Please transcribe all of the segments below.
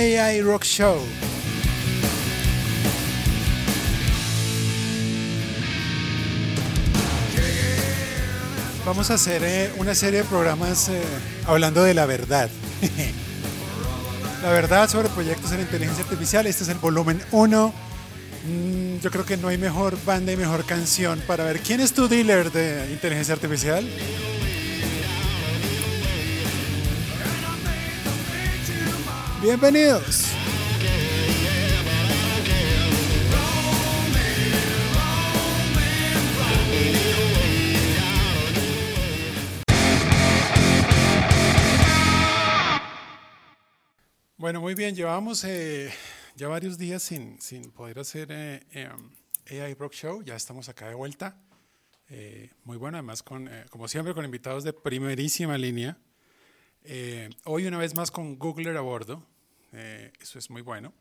AI Rock Show. Vamos a hacer eh, una serie de programas eh, hablando de la verdad. la verdad sobre proyectos en inteligencia artificial. Este es el volumen 1. Mm, yo creo que no hay mejor banda y mejor canción para ver quién es tu dealer de inteligencia artificial. Bienvenidos. Bueno, muy bien, llevamos eh, ya varios días sin, sin poder hacer eh, em, AI Rock Show, ya estamos acá de vuelta. Eh, muy bueno, además, con, como siempre, con invitados de primerísima línea. Hoy una vez más con Googler a bordo, eso es muy bueno.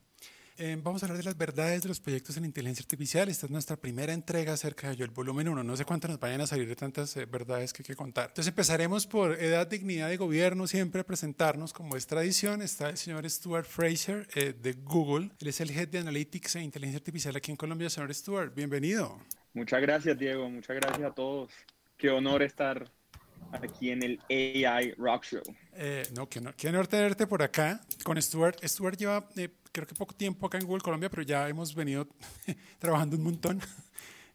Eh, vamos a hablar de las verdades de los proyectos en inteligencia artificial. Esta es nuestra primera entrega acerca de ello, el volumen 1. No sé cuántas nos vayan a salir de tantas eh, verdades que hay que contar. Entonces empezaremos por edad, dignidad de gobierno, siempre presentarnos como es tradición. Está el señor Stuart Fraser eh, de Google. Él es el head de Analytics e Inteligencia Artificial aquí en Colombia. Señor Stuart, bienvenido. Muchas gracias, Diego. Muchas gracias a todos. Qué honor estar aquí en el AI Rock Show. no, qué honor, tenerte por acá con Stuart. Stuart lleva creo que poco tiempo acá en Google Colombia, pero ya hemos venido trabajando un montón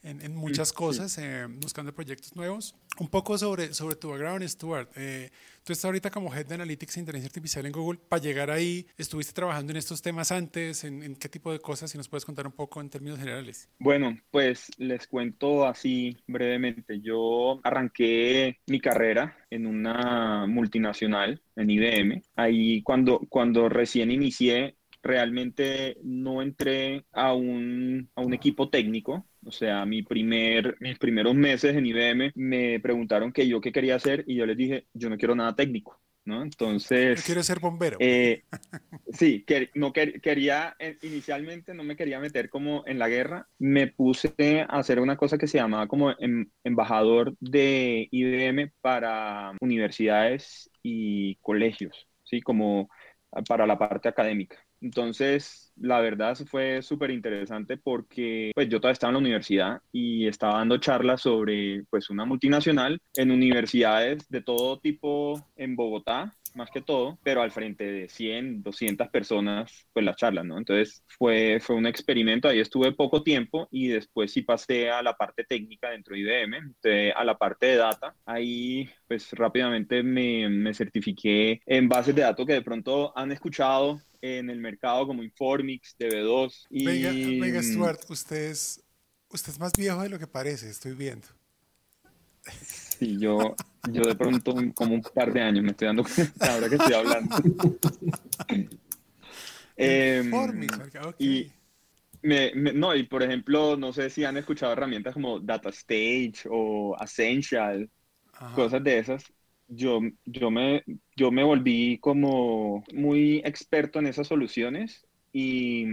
en, muchas cosas, eh, buscando proyectos nuevos. Un poco sobre, sobre tu background, Stuart. Eh, tú estás ahorita como Head de Analytics e Inteligencia Artificial en Google. Para llegar ahí, ¿estuviste trabajando en estos temas antes? ¿En, qué tipo de cosas? Si nos puedes contar un poco en términos generales. Bueno, pues les cuento así brevemente. Yo arranqué mi carrera en una multinacional, en IBM. Ahí cuando, cuando recién inicié, realmente no entré a un, a un equipo técnico. O sea, mi primer, mis primeros meses en IBM me preguntaron que yo qué quería hacer y yo les dije, yo no quiero nada técnico. ¿no? Entonces... Yo quiero ser bombero. Eh, sí, que, no quería, eh, inicialmente no me quería meter como en la guerra. Me puse a hacer una cosa que se llamaba como em, embajador de IBM para universidades y colegios, ¿sí? Como para la parte académica. Entonces, la verdad fue súper interesante porque pues yo todavía estaba en la universidad y estaba dando charlas sobre pues una multinacional en universidades de todo tipo en Bogotá más que todo, pero al frente de 100, 200 personas, pues las charlas, ¿no? Entonces fue, fue un experimento, ahí estuve poco tiempo y después sí pasé a la parte técnica dentro de IBM, a la parte de data. Ahí pues rápidamente me, me certifiqué en bases de datos que de pronto han escuchado en el mercado como Informix, DB2. Y... Venga, venga Stuart, usted es, usted es más viejo de lo que parece, estoy viendo. Sí, yo, yo de pronto como un par de años me estoy dando cuenta ahora que estoy hablando. eh, y me, no, y por ejemplo, no sé si han escuchado herramientas como Data Stage o Essential, cosas de esas. Yo, yo, me, yo me volví como muy experto en esas soluciones y,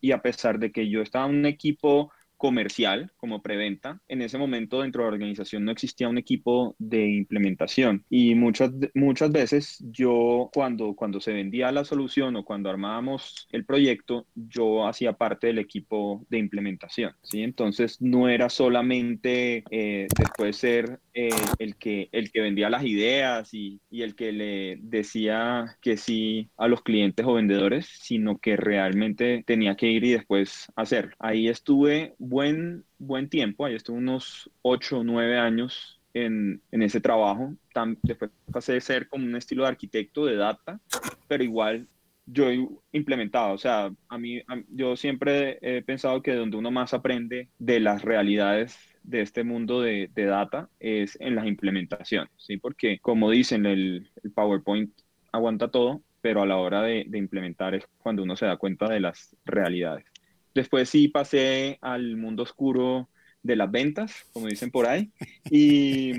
y a pesar de que yo estaba en un equipo comercial como preventa. En ese momento dentro de la organización no existía un equipo de implementación y muchas, muchas veces yo cuando, cuando se vendía la solución o cuando armábamos el proyecto, yo hacía parte del equipo de implementación. ¿sí? Entonces no era solamente eh, después ser eh, el, que, el que vendía las ideas y, y el que le decía que sí a los clientes o vendedores, sino que realmente tenía que ir y después hacer. Ahí estuve buen, buen tiempo, ahí estuve unos 8 o 9 años en, en, ese trabajo. después pasé de ser como un estilo de arquitecto de data, pero igual yo implementaba, o sea, a mí, yo siempre he pensado que donde uno más aprende de las realidades de este mundo de, de data es en las implementaciones, ¿sí? Porque como dicen, el, PowerPoint aguanta todo, pero a la hora de implementar es cuando uno se da cuenta de las realidades. Después sí pasé al mundo oscuro de las ventas, como dicen por ahí, y,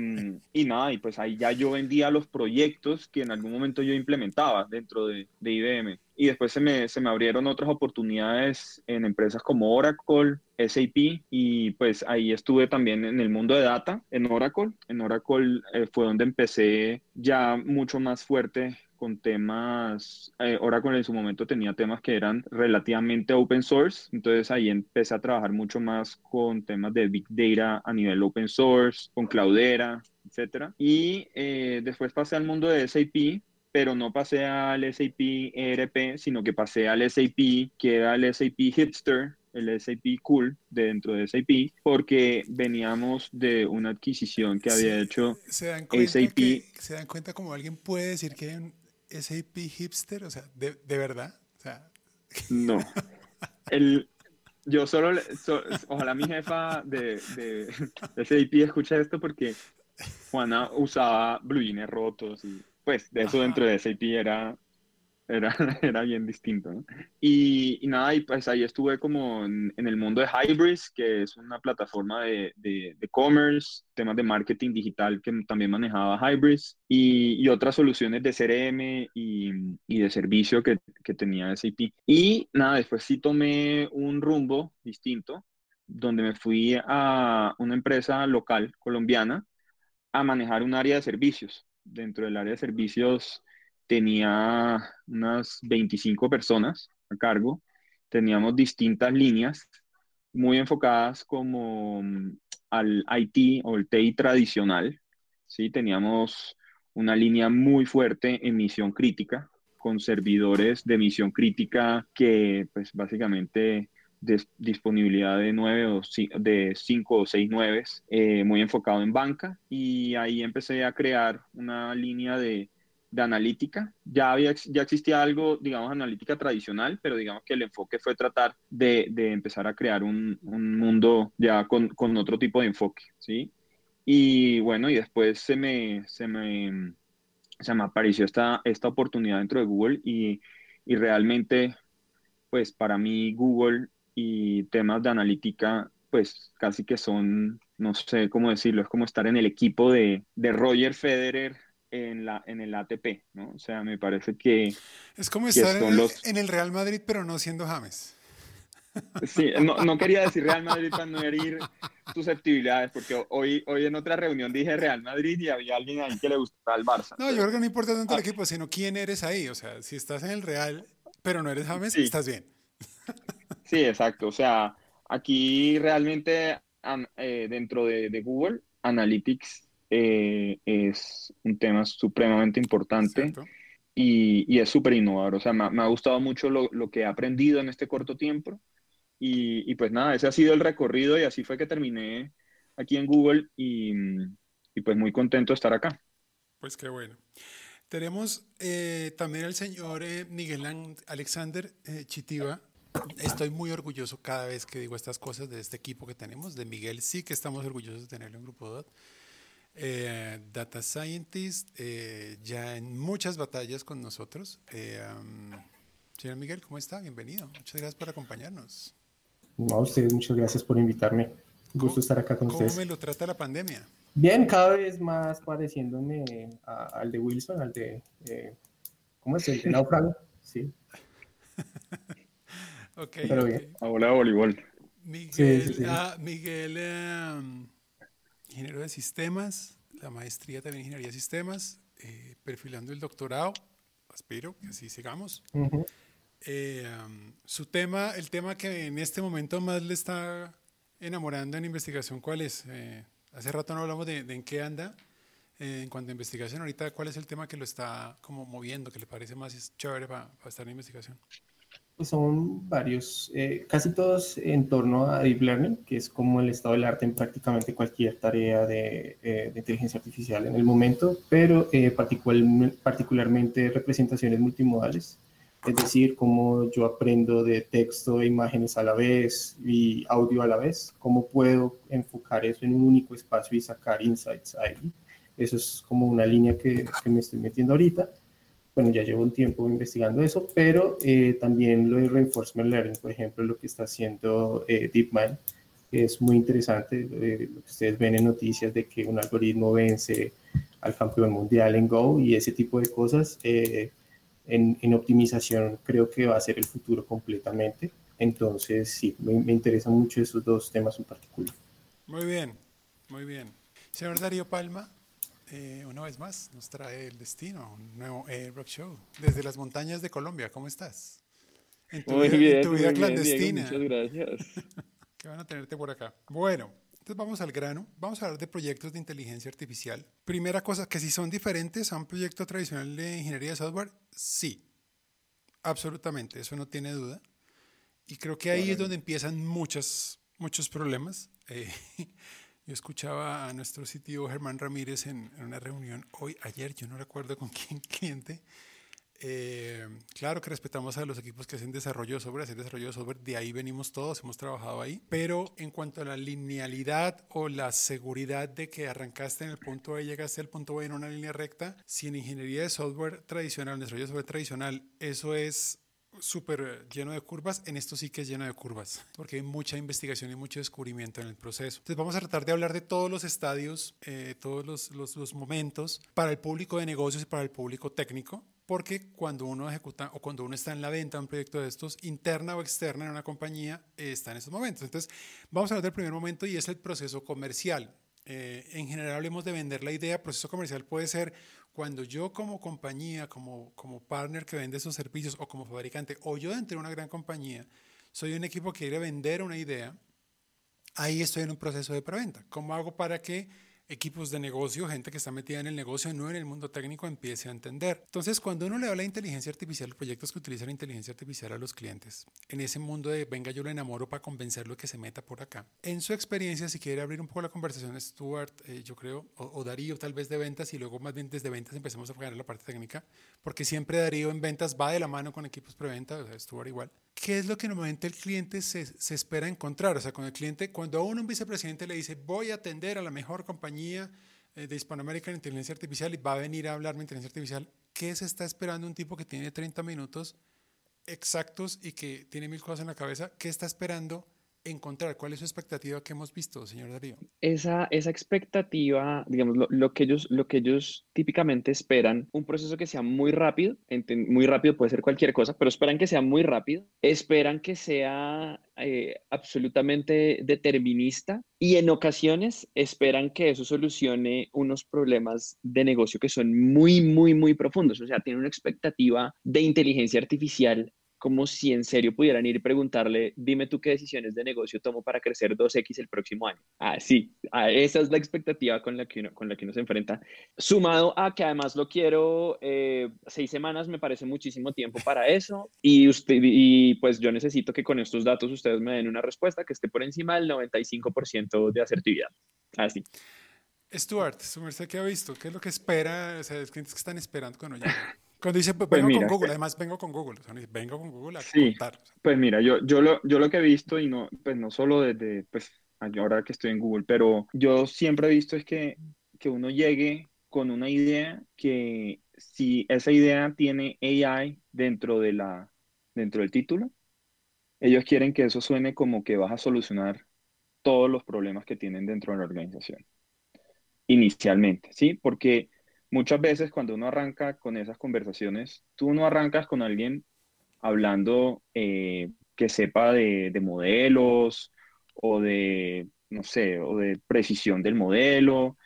y, nada, y pues ahí ya yo vendía los proyectos que en algún momento yo implementaba dentro de, de IBM. y después se me, se me abrieron otras oportunidades en empresas como Oracle, SAP y pues ahí estuve también en el mundo de data en Oracle. En Oracle eh, fue donde empecé ya mucho más fuerte con temas, eh, Oracle en su momento tenía temas que eran relativamente open source, entonces ahí empecé a trabajar mucho más con temas de big data a nivel open source, con Cloudera, etc. Y eh, después pasé al mundo de SAP, pero no pasé al SAP ERP, sino que pasé al SAP, que era el SAP Hipster, el SAP Cool dentro de SAP, porque veníamos de una adquisición que había hecho ¿se dan SAP. ¿Se dan cuenta como alguien puede decir que hay un SAP Hipster? O sea, ¿de, verdad? No. El, yo solo, ojalá mi jefa de, de, SAP escuche esto porque Juana usaba blue rotos y pues de eso dentro de SAP era, era, era bien distinto. ¿no? Y, y, nada, y pues ahí estuve como en, el mundo de Hybris, que es una plataforma de, de, de, commerce, temas de marketing digital que también manejaba Hybris y, y otras soluciones de CRM y, y de servicio que, que tenía SAP. Y nada, después sí tomé un rumbo distinto, donde me fui a una empresa local colombiana a manejar un área de servicios dentro del área de servicios tenía unas 25 personas a cargo. Teníamos distintas líneas muy enfocadas como mm, al IT o el TI tradicional. ¿sí? Teníamos una línea muy fuerte en misión crítica, con servidores de misión crítica que pues básicamente disponibilidad de nueve o de cinco o seis nueves, eh, muy enfocado en banca y ahí empecé a crear una línea de, de analítica. Ya, había, ya existía algo, digamos, analítica tradicional, pero digamos que el enfoque fue tratar de, de empezar a crear un, un mundo ya con, con, otro tipo de enfoque, ¿sí? Y bueno, y después se me, se me, se me apareció esta, esta oportunidad dentro de Google y, y realmente, pues para mí Google y temas de analítica, pues casi que son, no sé cómo decirlo, es como estar en el equipo de, de Roger Federer en, la, en el ATP, ¿no? O sea, me parece que... Es como estar en, los... en, el Real Madrid, pero no siendo James. Sí, no, no, quería decir Real Madrid para no herir susceptibilidades, porque hoy, hoy en otra reunión dije Real Madrid y había alguien ahí que le gustaba el Barça. No, yo creo que no importa tanto el ah. equipo, sino quién eres ahí. O sea, si estás en el Real, pero no eres James, estás bien. Sí, exacto. O sea, aquí realmente eh, dentro de, Google, Analytics eh, es un tema supremamente importante y, es súper innovador. O sea, me, ha gustado mucho lo, que he aprendido en este corto tiempo. Y, pues nada, ese ha sido el recorrido y así fue que terminé aquí en Google y, pues muy contento de estar acá. Pues qué bueno. Tenemos eh, también al señor Miguel Alexander Chitiva, Estoy muy orgulloso cada vez que digo estas cosas de este equipo que tenemos. De Miguel sí que estamos orgullosos de tenerlo en Grupo DOT. Eh, data Scientist, eh, ya en muchas batallas con nosotros. Eh, señor Miguel, ¿cómo está? Bienvenido. Muchas gracias por acompañarnos. No, a ustedes, muchas gracias por invitarme. Gusto estar acá con ustedes. ¿Cómo me lo trata la pandemia? Bien, cada vez más pareciéndome al de Wilson, al de. ¿Cómo es? El de Náufrago. Sí. Ok. Ahora voleibol. Miguel, Ah, Miguel em, ingeniero de sistemas, la maestría también en ingeniería de sistemas, eh, perfilando el doctorado. Aspiro que así sigamos. Eh, em, su tema, el tema que en este momento más le está enamorando en investigación, ¿cuál es? Eh, hace rato no hablamos de, en qué anda. en cuanto a investigación, ahorita, ¿cuál es el tema que lo está como moviendo, que le parece más chévere para estar en investigación? Pues son varios, eh, casi todos en torno a Deep Learning, que es como el estado del arte en prácticamente cualquier tarea de, eh, inteligencia artificial en el momento, pero eh, particularmente representaciones multimodales, es decir, cómo yo aprendo de texto e imágenes a la vez y audio a la vez, cómo puedo enfocar eso en un único espacio y sacar insights ahí. Eso es como una línea que, que me estoy metiendo ahorita bueno, ya llevo un tiempo investigando eso, pero eh, también lo de reinforcement learning, por ejemplo, lo que está haciendo eh, DeepMind, que es muy interesante, eh, lo que ustedes ven en noticias de que un algoritmo vence al campeón mundial en Go y ese tipo de cosas, en, en, optimización creo que va a ser el futuro completamente. Entonces, sí, me, me interesan mucho esos dos temas en particular. Muy bien, muy bien. Señor Darío Palma, eh, una vez más nos trae el destino, un nuevo Rock Show desde las montañas de Colombia. ¿Cómo estás? En tu, muy vida, bien, en tu vida clandestina. muchas gracias. Qué van a tenerte por acá. Bueno, entonces vamos al grano. Vamos a hablar de proyectos de inteligencia artificial. Primera cosa, que si son diferentes a un proyecto tradicional de ingeniería de software, sí. Absolutamente, eso no tiene duda. Y creo que ahí es donde empiezan muchos, muchos problemas. Eh, yo escuchaba a nuestro sitio Germán Ramírez en, una reunión hoy, ayer, yo no recuerdo con quién cliente. Eh, claro que respetamos a los equipos que hacen desarrollo de software, hacen desarrollo de software, de ahí venimos todos, hemos trabajado ahí. Pero en cuanto a la linealidad o la seguridad de que arrancaste en el punto A y llegaste al punto B en una línea recta, si en ingeniería de software tradicional, desarrollo de software tradicional, eso es súper lleno de curvas, en esto sí que es lleno de curvas, porque hay mucha investigación y mucho descubrimiento en el proceso. Entonces vamos a tratar de hablar de todos los estadios, eh, todos los, momentos para el público de negocios y para el público técnico, porque cuando uno ejecuta o cuando uno está en la venta de un proyecto de estos, interna o externa en una compañía, eh, está en estos momentos. Entonces vamos a hablar del primer momento y es el proceso comercial. Eh, en general hablemos de vender la idea, proceso comercial puede ser cuando yo como compañía, como, como partner que vende esos servicios o como fabricante, o yo dentro de una gran compañía, soy un equipo que quiere vender una idea, ahí estoy en un proceso de preventa. ¿Cómo hago para que equipos de negocio, gente que está metida en el negocio, no en el mundo técnico, empiece a entender. Entonces, cuando uno le habla de inteligencia artificial, proyectos que utilizan inteligencia artificial a los clientes, en ese mundo de venga, yo lo enamoro para convencerlo que se meta por acá. En su experiencia, si quiere abrir un poco la conversación, Stuart, eh, yo creo, o, Darío tal vez de ventas y luego más bien desde ventas empecemos a jugar la parte técnica, porque siempre Darío en ventas va de la mano con equipos preventa, o sea, Stuart igual. ¿Qué es lo que normalmente el cliente se, se espera encontrar? O sea, con el cliente, cuando a uno un vicepresidente le dice, voy a atender a la mejor compañía eh, de Hispanoamérica en inteligencia artificial y va a venir a hablarme de inteligencia artificial, ¿qué se está esperando un tipo que tiene 30 minutos exactos y que tiene mil cosas en la cabeza? ¿Qué está esperando encontrar? ¿Cuál es su expectativa que hemos visto, señor Darío? Esa, esa expectativa, digamos, lo, que ellos, lo que ellos típicamente esperan, un proceso que sea muy rápido, muy rápido puede ser cualquier cosa, pero esperan que sea muy rápido, esperan que sea eh, absolutamente determinista y en ocasiones esperan que eso solucione unos problemas de negocio que son muy, muy, muy profundos. O sea, tienen una expectativa de inteligencia artificial como si en serio pudieran ir y preguntarle, dime tú qué decisiones de negocio tomo para crecer 2X el próximo año. Ah, sí, ah, esa es la expectativa con la, que uno, con la que uno se enfrenta. Sumado a que además lo quiero, eh, seis semanas me parece muchísimo tiempo para eso y, usted, y pues yo necesito que con estos datos ustedes me den una respuesta que esté por encima del 95% de asertividad. Así. Stuart, su merced, ¿qué ha visto? ¿Qué es lo que espera? O sea, ¿qué están esperando cuando llegue? Cuando dice, pues, vengo con Google, además vengo con Google, vengo con Google a sí, contar. Pues mira, yo, yo, lo, yo lo que he visto, y no, pues no solo desde, pues ahora que estoy en Google, pero yo siempre he visto es que, que uno llegue con una idea que si esa idea tiene AI dentro, de la, dentro del título, ellos quieren que eso suene como que vas a solucionar todos los problemas que tienen dentro de la organización. Inicialmente, ¿sí? Porque muchas veces cuando uno arranca con esas conversaciones, tú no arrancas con alguien hablando eh, que sepa de, modelos o de, no sé, o de precisión del modelo.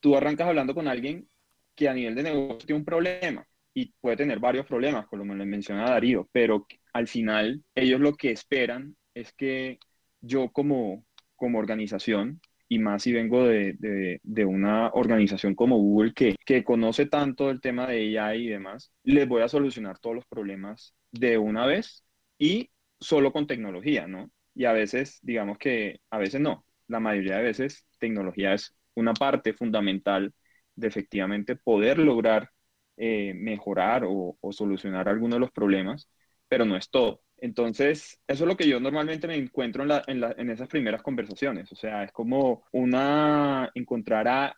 Tú arrancas hablando con alguien que a nivel de negocio tiene un problema y puede tener varios problemas, como me menciona Darío, pero al final ellos lo que esperan es que yo como, como organización y más si vengo de, una organización como Google que, que, conoce tanto el tema de AI y demás, les voy a solucionar todos los problemas de una vez y solo con tecnología, ¿no? Y a veces, digamos que a veces no, la mayoría de veces tecnología es una parte fundamental de efectivamente poder lograr eh, mejorar o, o solucionar algunos de los problemas, pero no es todo. Entonces, eso es lo que yo normalmente me encuentro en, esas primeras conversaciones. O sea, es como una, encontrar a,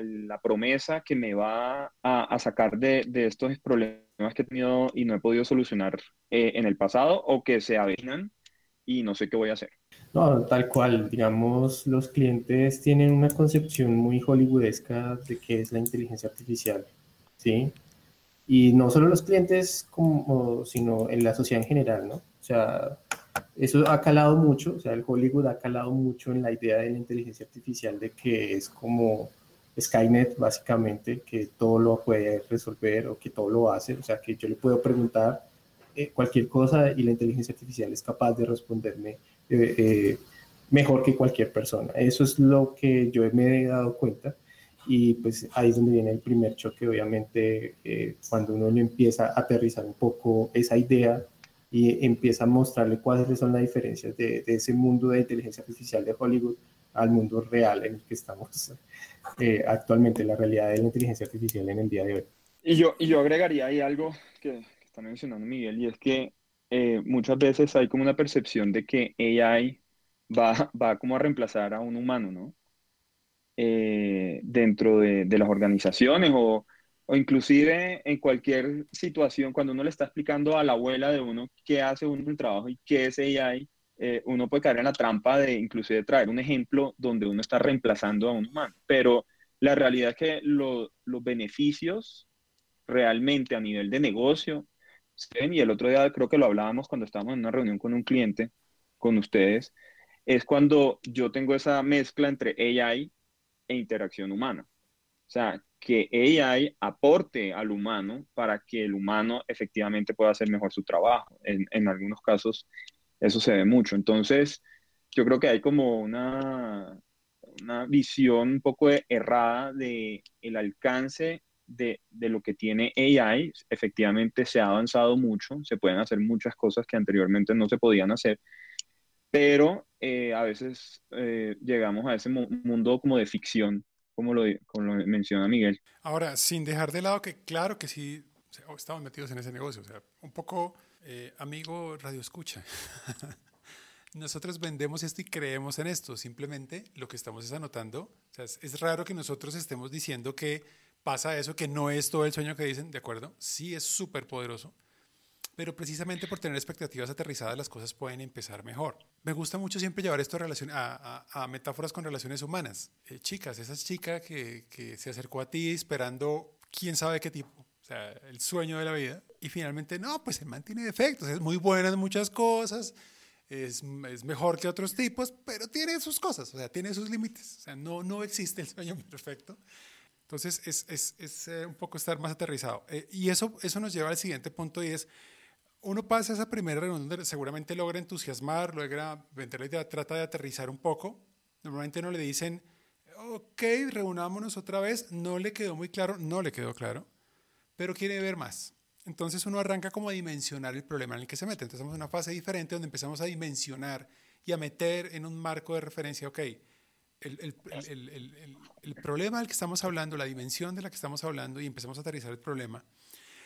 la promesa que me va a, sacar de, estos problemas que he tenido y no he podido solucionar eh, en el pasado o que se avecinan y no sé qué voy a hacer. No, tal cual. Digamos, los clientes tienen una concepción muy hollywoodesca de qué es la inteligencia artificial. ¿Sí? Y no solo los clientes, como, sino en la sociedad en general, ¿no? O sea, eso ha calado mucho, o sea, el Hollywood ha calado mucho en la idea de la inteligencia artificial de que es como Skynet, básicamente, que todo lo puede resolver o que todo lo hace, o sea, que yo le puedo preguntar eh, cualquier cosa y la inteligencia artificial es capaz de responderme eh, eh, mejor que cualquier persona. Eso es lo que yo me he dado cuenta y pues ahí es donde viene el primer choque, obviamente, cuando uno le empieza a aterrizar un poco esa idea y empieza a mostrarle cuáles son las diferencias de, ese mundo de inteligencia artificial de Hollywood al mundo real en el que estamos eh, actualmente, la realidad de la inteligencia artificial en el día de hoy. Y yo, y yo agregaría ahí algo que, está mencionando Miguel, y es que eh, muchas veces hay como una percepción de que AI va, va como a reemplazar a un humano, ¿no? Dentro de, de, las organizaciones o, o inclusive en cualquier situación, cuando uno le está explicando a la abuela de uno qué hace uno en el trabajo y qué es AI, eh, uno puede caer en la trampa de inclusive traer un ejemplo donde uno está reemplazando a un humano. Pero la realidad es que los beneficios realmente a nivel de negocio y el otro día creo que lo hablábamos cuando estábamos en una reunión con un cliente, con ustedes, es cuando yo tengo esa mezcla entre AI interacción humana. O sea, que AI aporte al humano para que el humano efectivamente pueda hacer mejor su trabajo. En, en algunos casos eso se ve mucho. Entonces, yo creo que hay como una, una visión un poco errada de el alcance de, de, lo que tiene AI. Efectivamente, se ha avanzado mucho, se pueden hacer muchas cosas que anteriormente no se podían hacer, pero eh, a veces eh, llegamos a ese mundo como de ficción como lo, menciona Miguel. Ahora, sin dejar de lado que claro que sí, estamos metidos en ese negocio, o sea, un poco, eh, amigo Radio Escucha, nosotros vendemos esto y creemos en esto, simplemente lo que estamos es anotando, o sea, es, raro que nosotros estemos diciendo que pasa eso, que no es todo el sueño que dicen, ¿de acuerdo? Sí es súper poderoso, pero precisamente por tener expectativas aterrizadas las cosas pueden empezar mejor. Me gusta mucho siempre llevar esto a, a, metáforas con relaciones humanas. Eh, chicas, esa chica que, que, se acercó a ti esperando quién sabe qué tipo, o sea, el sueño de la vida, y finalmente, no, pues el man tiene defectos, es muy buena en muchas cosas, es, es, mejor que otros tipos, pero tiene sus cosas, o sea, tiene sus límites, o sea, no, no existe el sueño perfecto. Entonces, es, es, es eh, un poco estar más aterrizado. Eh, y eso, eso nos lleva al siguiente punto y es uno pasa esa primera reunión donde seguramente logra entusiasmar, logra vender la idea, trata de aterrizar un poco. Normalmente no le dicen, ok, reunámonos otra vez, no le quedó muy claro, no le quedó claro, pero quiere ver más. Entonces uno arranca como a dimensionar el problema en el que se mete. Entonces estamos en una fase diferente donde empezamos a dimensionar y a meter en un marco de referencia, ok, el, el, problema del que estamos hablando, la dimensión de la que estamos hablando y empezamos a aterrizar el problema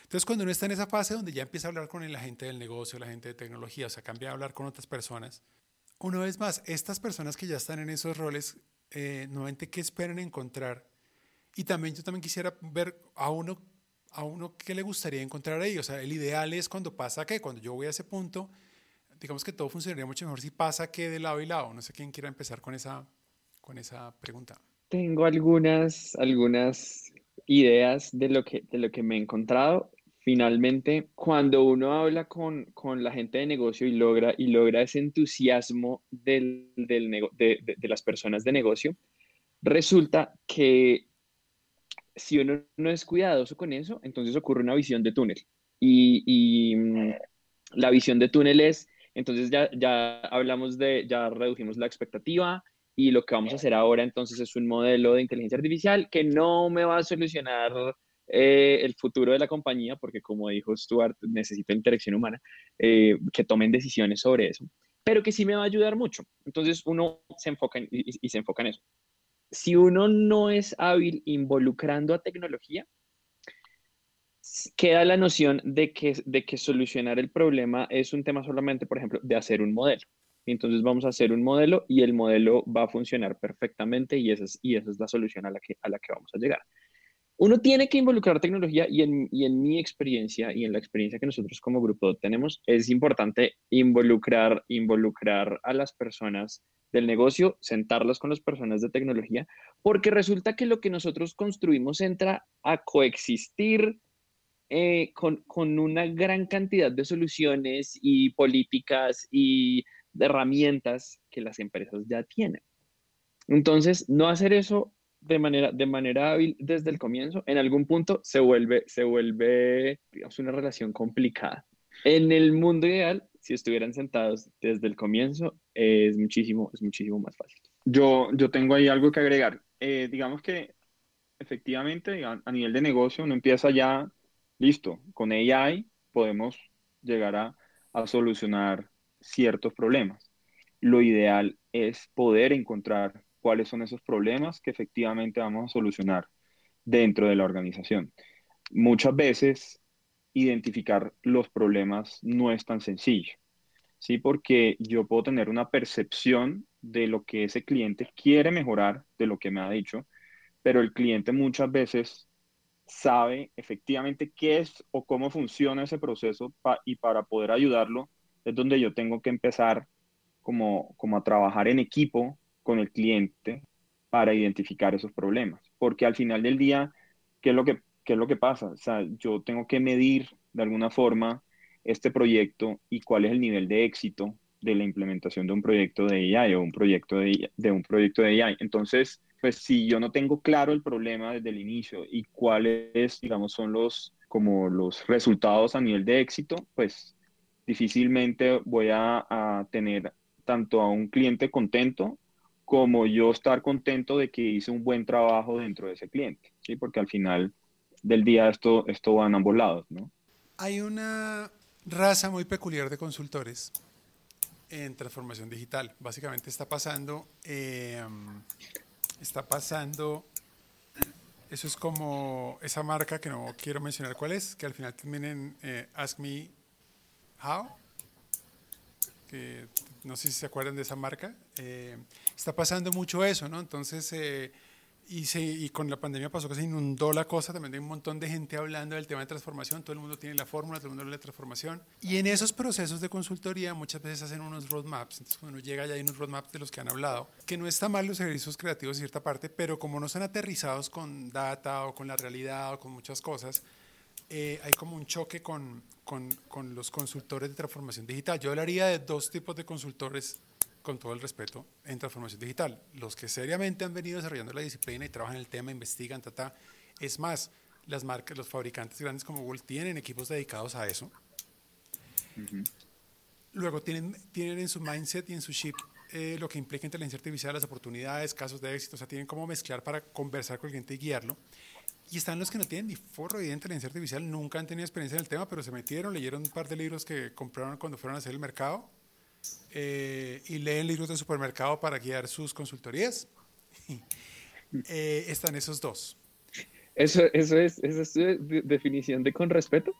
entonces, cuando uno está en esa fase donde ya empieza a hablar con la gente del negocio, la gente de tecnología, o sea, cambia a hablar con otras personas, una vez más, estas personas que ya están en esos roles, eh, nuevamente, ¿qué esperan encontrar? Y también yo también quisiera ver a uno, a uno qué le gustaría encontrar ahí. O sea, el ideal es cuando pasa qué, cuando yo voy a ese punto, digamos que todo funcionaría mucho mejor si pasa qué de lado y lado. No sé quién quiera empezar con esa, con esa pregunta. Tengo algunas, algunas ideas de lo que, de lo que me he encontrado finalmente, cuando uno habla con, con, la gente de negocio y logra, y logra ese entusiasmo de, de, las personas de negocio, resulta que si uno no es cuidadoso con eso, entonces ocurre una visión de túnel. Y, y mm, la visión de túnel es, entonces ya, ya hablamos de, ya redujimos la expectativa, y lo que vamos a hacer ahora entonces es un modelo de inteligencia artificial que no me va a solucionar eh, el futuro de la compañía, porque como dijo Stuart, necesito interacción humana, eh, que tomen decisiones sobre eso, pero que sí me va a ayudar mucho. Entonces uno se enfoca y, se enfoca en eso. Si uno no es hábil involucrando a tecnología, queda la noción de que, de que solucionar el problema es un tema solamente, por ejemplo, de hacer un modelo. Entonces vamos a hacer un modelo y el modelo va a funcionar perfectamente y esa es, y esa es la solución a la, que, a la que vamos a llegar. Uno tiene que involucrar tecnología y en, mi experiencia y en la experiencia que nosotros como grupo tenemos, es importante involucrar, involucrar a las personas del negocio, sentarlas con las personas de tecnología, porque resulta que lo que nosotros construimos entra a coexistir eh, con, una gran cantidad de soluciones y políticas y herramientas que las empresas ya tienen. Entonces, no hacer eso de manera, de manera hábil desde el comienzo, en algún punto se vuelve, se vuelve digamos, una relación complicada. En el mundo ideal, si estuvieran sentados desde el comienzo, es muchísimo, es muchísimo más fácil. Yo, yo tengo ahí algo que agregar. Eh, digamos que efectivamente a nivel de negocio uno empieza ya, listo, con AI podemos llegar a, a solucionar ciertos problemas. Lo ideal es poder encontrar cuáles son esos problemas que efectivamente vamos a solucionar dentro de la organización. Muchas veces identificar los problemas no es tan sencillo, ¿sí? Porque yo puedo tener una percepción de lo que ese cliente quiere mejorar, de lo que me ha dicho, pero el cliente muchas veces sabe efectivamente qué es o cómo funciona ese proceso y para poder ayudarlo es donde yo tengo que empezar como, como a trabajar en equipo con el cliente para identificar esos problemas. Porque al final del día, ¿qué es lo que, qué es lo que pasa? O sea, yo tengo que medir de alguna forma este proyecto y cuál es el nivel de éxito de la implementación de un proyecto de AI o un proyecto de, de un proyecto de AI. Entonces, pues si yo no tengo claro el problema desde el inicio y cuáles, digamos, son los como los resultados a nivel de éxito, pues difícilmente voy a, a tener tanto a un cliente contento como yo estar contento de que hice un buen trabajo dentro de ese cliente, ¿sí? Porque al final del día esto, esto va en ambos lados, ¿no? Hay una raza muy peculiar de consultores en transformación digital. Básicamente está pasando, eh, está pasando, eso es como esa marca que no quiero mencionar cuál es, que al final termina eh, Ask Me How, que no sé si se acuerdan de esa marca, eh, está pasando mucho eso, ¿no? Entonces, eh, y, y, con la pandemia pasó que se inundó la cosa, también hay un montón de gente hablando del tema de transformación, todo el mundo tiene la fórmula, todo el mundo habla de transformación, y en esos procesos de consultoría muchas veces hacen unos roadmaps, entonces cuando uno llega ya hay unos roadmaps de los que han hablado, que no está mal los ejercicios creativos en cierta parte, pero como no están aterrizados con data o con la realidad o con muchas cosas, eh, hay como un choque con, con, con, los consultores de transformación digital. Yo hablaría de dos tipos de consultores, con todo el respeto, en transformación digital. Los que seriamente han venido desarrollando la disciplina y trabajan el tema, investigan, ta, Es más, las marcas, los fabricantes grandes como Google tienen equipos dedicados a eso. Luego tienen, tienen en su mindset y en su chip eh, lo que implica inteligencia artificial, las oportunidades, casos de éxito, o sea, tienen como mezclar para conversar con el cliente y guiarlo. Y están los que no tienen ni forro de inteligencia artificial, nunca han tenido experiencia en el tema, pero se metieron, leyeron un par de libros que compraron cuando fueron a hacer el mercado eh, y leen libros de supermercado para guiar sus consultorías. eh, están esos dos. ¿Eso, eso, es, ¿Eso es tu definición de con respeto?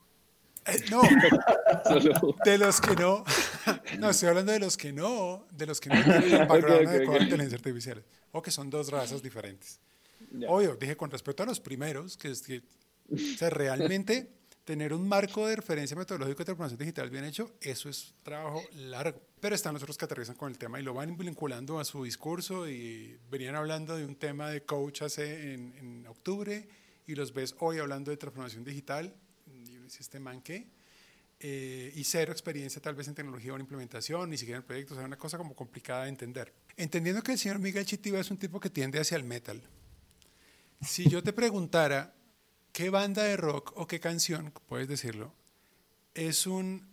Eh, no, de los que no. No, estoy hablando de los que no, de los que no tienen background okay, okay, inteligencia artificial. O que son dos razas diferentes. Obvio, dije con respecto a los primeros, que es que realmente tener un marco de referencia metodológico de transformación digital bien hecho, eso es trabajo largo. Pero están los otros que aterrizan con el tema y lo van vinculando a su discurso y venían hablando de un tema de coach hace en, en octubre y los ves hoy hablando de transformación digital. Y uno dice, ¿este man qué? Eh, y cero experiencia tal vez en tecnología o en implementación, ni siquiera en proyectos, o sea, una cosa como complicada de entender. Entendiendo que el señor Miguel Chitiva es un tipo que tiende hacia el metal, si yo te preguntara qué banda de rock o qué canción, puedes decirlo, es un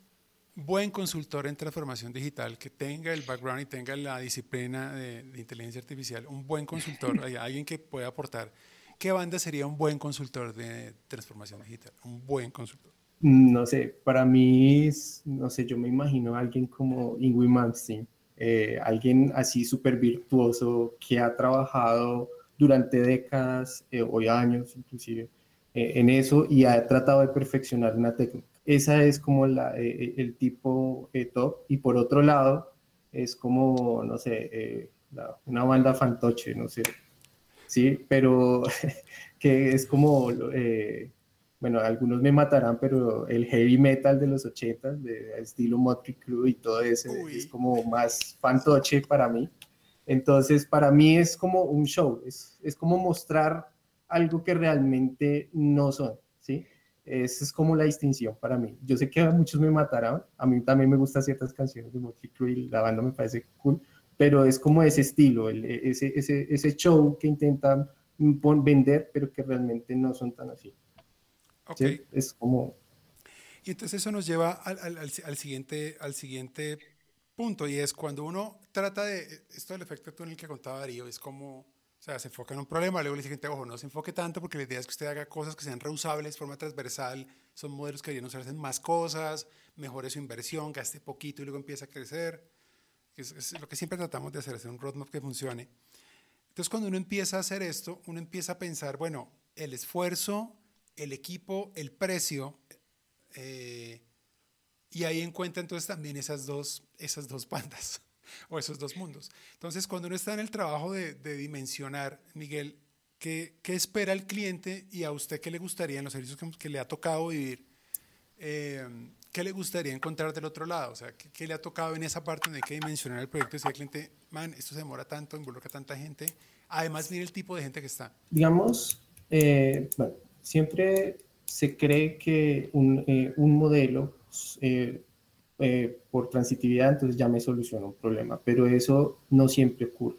buen consultor en transformación digital, que tenga el background y tenga la disciplina de, inteligencia artificial, un buen consultor, alguien que pueda aportar, ¿qué banda sería un buen consultor de transformación digital? Un buen consultor. No sé, para mí, no sé, yo me imagino a alguien como Ingrid Malmsteen, eh, alguien así súper virtuoso que ha trabajado durante décadas eh, o años inclusive eh, en eso y ha tratado de perfeccionar una técnica. Esa es como la, eh, el tipo top. Y por otro lado, es como, no sé, una banda fantoche, no sé. Sí, pero que es como, bueno, algunos me matarán, pero el heavy metal de los 80 de estilo Motley Crue y todo eso, es como más fantoche para mí. Entonces, para mí es como un show, es, es como mostrar algo que realmente no son, ¿sí? Esa es como la distinción para mí. Yo sé que muchos me matarán, a mí también me gustan ciertas canciones de Motley Crue, la banda me parece cool, pero es como ese estilo, ese, ese, ese show que intentan vender, pero que realmente no son tan así. Ok. Es como... Y entonces eso nos lleva al, al, al, siguiente, al siguiente punto, y es cuando uno trata de, esto del efecto túnel que contaba Darío, es como, o sea, se enfoca en un problema, luego le dice gente, ojo, no se enfoque tanto porque la idea es que usted haga cosas que sean reusables de forma transversal, son modelos que deberían usarse en más cosas, mejore su inversión, gaste poquito y luego empieza a crecer. Es, es, lo que siempre tratamos de hacer, hacer un roadmap que funcione. Entonces, cuando uno empieza a hacer esto, uno empieza a pensar, bueno, el esfuerzo, el equipo, el precio, eh, y ahí encuentra entonces también esas dos, esas dos bandas o esos dos mundos. Entonces, cuando uno está en el trabajo de, dimensionar, Miguel, ¿qué, ¿qué, espera el cliente y a usted qué le gustaría en los servicios que, le ha tocado vivir? Eh, ¿Qué le gustaría encontrar del otro lado? O sea, ¿qué, ¿qué, le ha tocado en esa parte donde hay que dimensionar el proyecto y decir al cliente, man, esto se demora tanto, involucra tanta gente? Además, mire el tipo de gente que está. Digamos, eh, siempre se cree que un, eh, un modelo eh, eh, por transitividad, entonces ya me soluciona un problema, pero eso no siempre ocurre.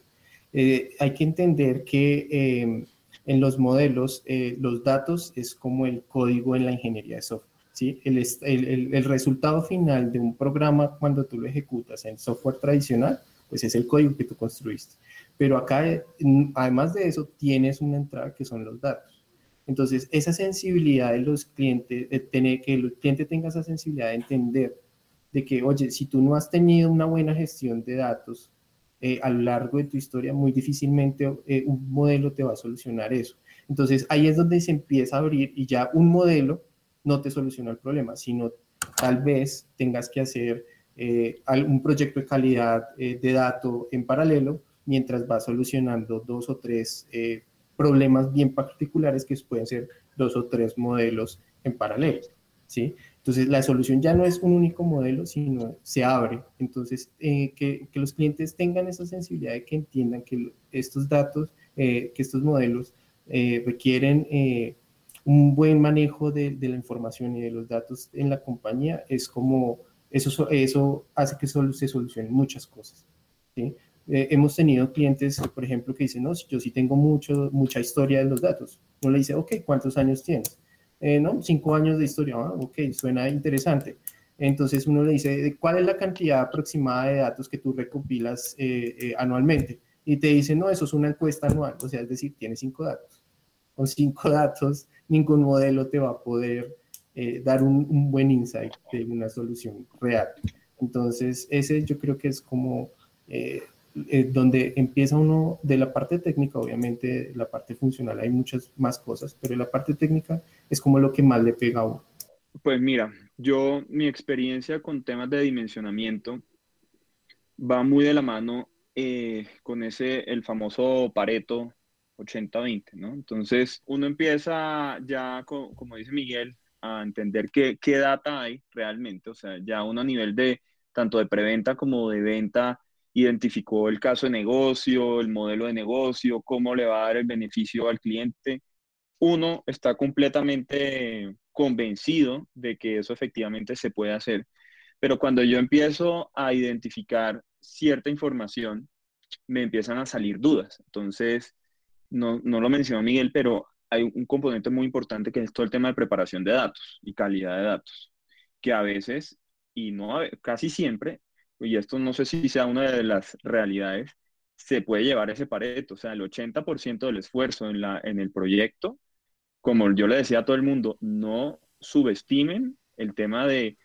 Eh, hay que entender que en los modelos los datos es como el código en la ingeniería de software. ¿sí? El, el, el, resultado final de un programa cuando tú lo ejecutas en software tradicional, pues es el código que tú construiste. Pero acá, además de eso, tienes una entrada que son los datos. Entonces, esa sensibilidad de los clientes, de tener que el cliente tenga esa sensibilidad de entender de que, oye, si tú no has tenido una buena gestión de datos eh, a lo largo de tu historia, muy difícilmente eh, un modelo te va a solucionar eso. Entonces, ahí es donde se empieza a abrir y ya un modelo no te soluciona el problema, sino tal vez tengas que hacer eh, un proyecto de calidad eh, de dato en paralelo mientras vas solucionando dos o tres eh, problemas bien particulares que pueden ser dos o tres modelos en paralelo, ¿sí? Entonces, la solución ya no es un único modelo, sino se abre. Entonces, que, que, los clientes tengan esa sensibilidad de que entiendan que estos datos, que estos modelos requieren un buen manejo de, de, la información y de los datos en la compañía es como, eso, eso hace que solo se solucionen muchas cosas. ¿sí? Eh, hemos tenido clientes, por ejemplo, que dicen, no, yo sí tengo mucho, mucha historia de los datos. Uno le dice, ok, ¿cuántos años tienes? Eh, no, cinco años de historia, ah, ok, suena interesante. Entonces uno le dice, ¿cuál es la cantidad aproximada de datos que tú recopilas eh, eh anualmente? Y te dice, no, eso es una encuesta anual, o sea, es decir, tienes cinco datos. Con cinco datos ningún modelo te va a poder dar un, buen insight de una solución real. Entonces, ese yo creo que es como eh, donde empieza uno de la parte técnica, obviamente la parte funcional hay muchas más cosas, pero la parte técnica es como lo que más le pega a uno. Pues mira, yo mi experiencia con temas de dimensionamiento va muy de la mano eh, con ese, el famoso Pareto 80-20, ¿no? Entonces, uno empieza ya, como dice Miguel, a entender qué, qué data hay realmente, o sea, ya uno a nivel de tanto de preventa como de venta identificó el caso de negocio, el modelo de negocio, cómo le va a dar el beneficio al cliente. Uno está completamente convencido de que eso efectivamente se puede hacer. Pero cuando yo empiezo a identificar cierta información, me empiezan a salir dudas. Entonces, no, no lo mencionó Miguel, pero hay un componente muy importante que es todo el tema de preparación de datos y calidad de datos, que a veces, y no casi siempre, y esto no sé si sea una de las realidades, se puede llevar ese pareto, o sea, el 80% del esfuerzo en, la, en el proyecto, como yo le decía a todo el mundo, no subestimen el tema de,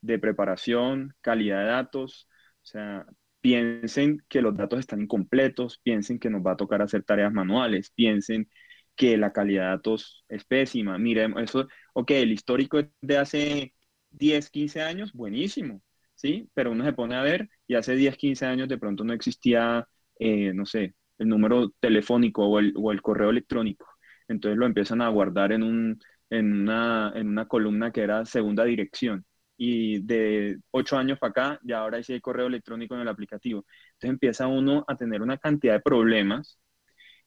de preparación, calidad de datos, o sea, piensen que los datos están incompletos, piensen que nos va a tocar hacer tareas manuales, piensen que la calidad de datos es pésima. Miren, eso, ok, el histórico de hace 10, 15 años, buenísimo, ¿sí? Pero uno se pone a ver y hace 10, 15 años de pronto no existía, eh, no sé, el número telefónico o el, correo electrónico. Entonces lo empiezan a guardar en, un, en, una, en una columna que era segunda dirección y de ocho años para acá, ya ahora sí hay correo electrónico en el aplicativo. Entonces empieza uno a tener una cantidad de problemas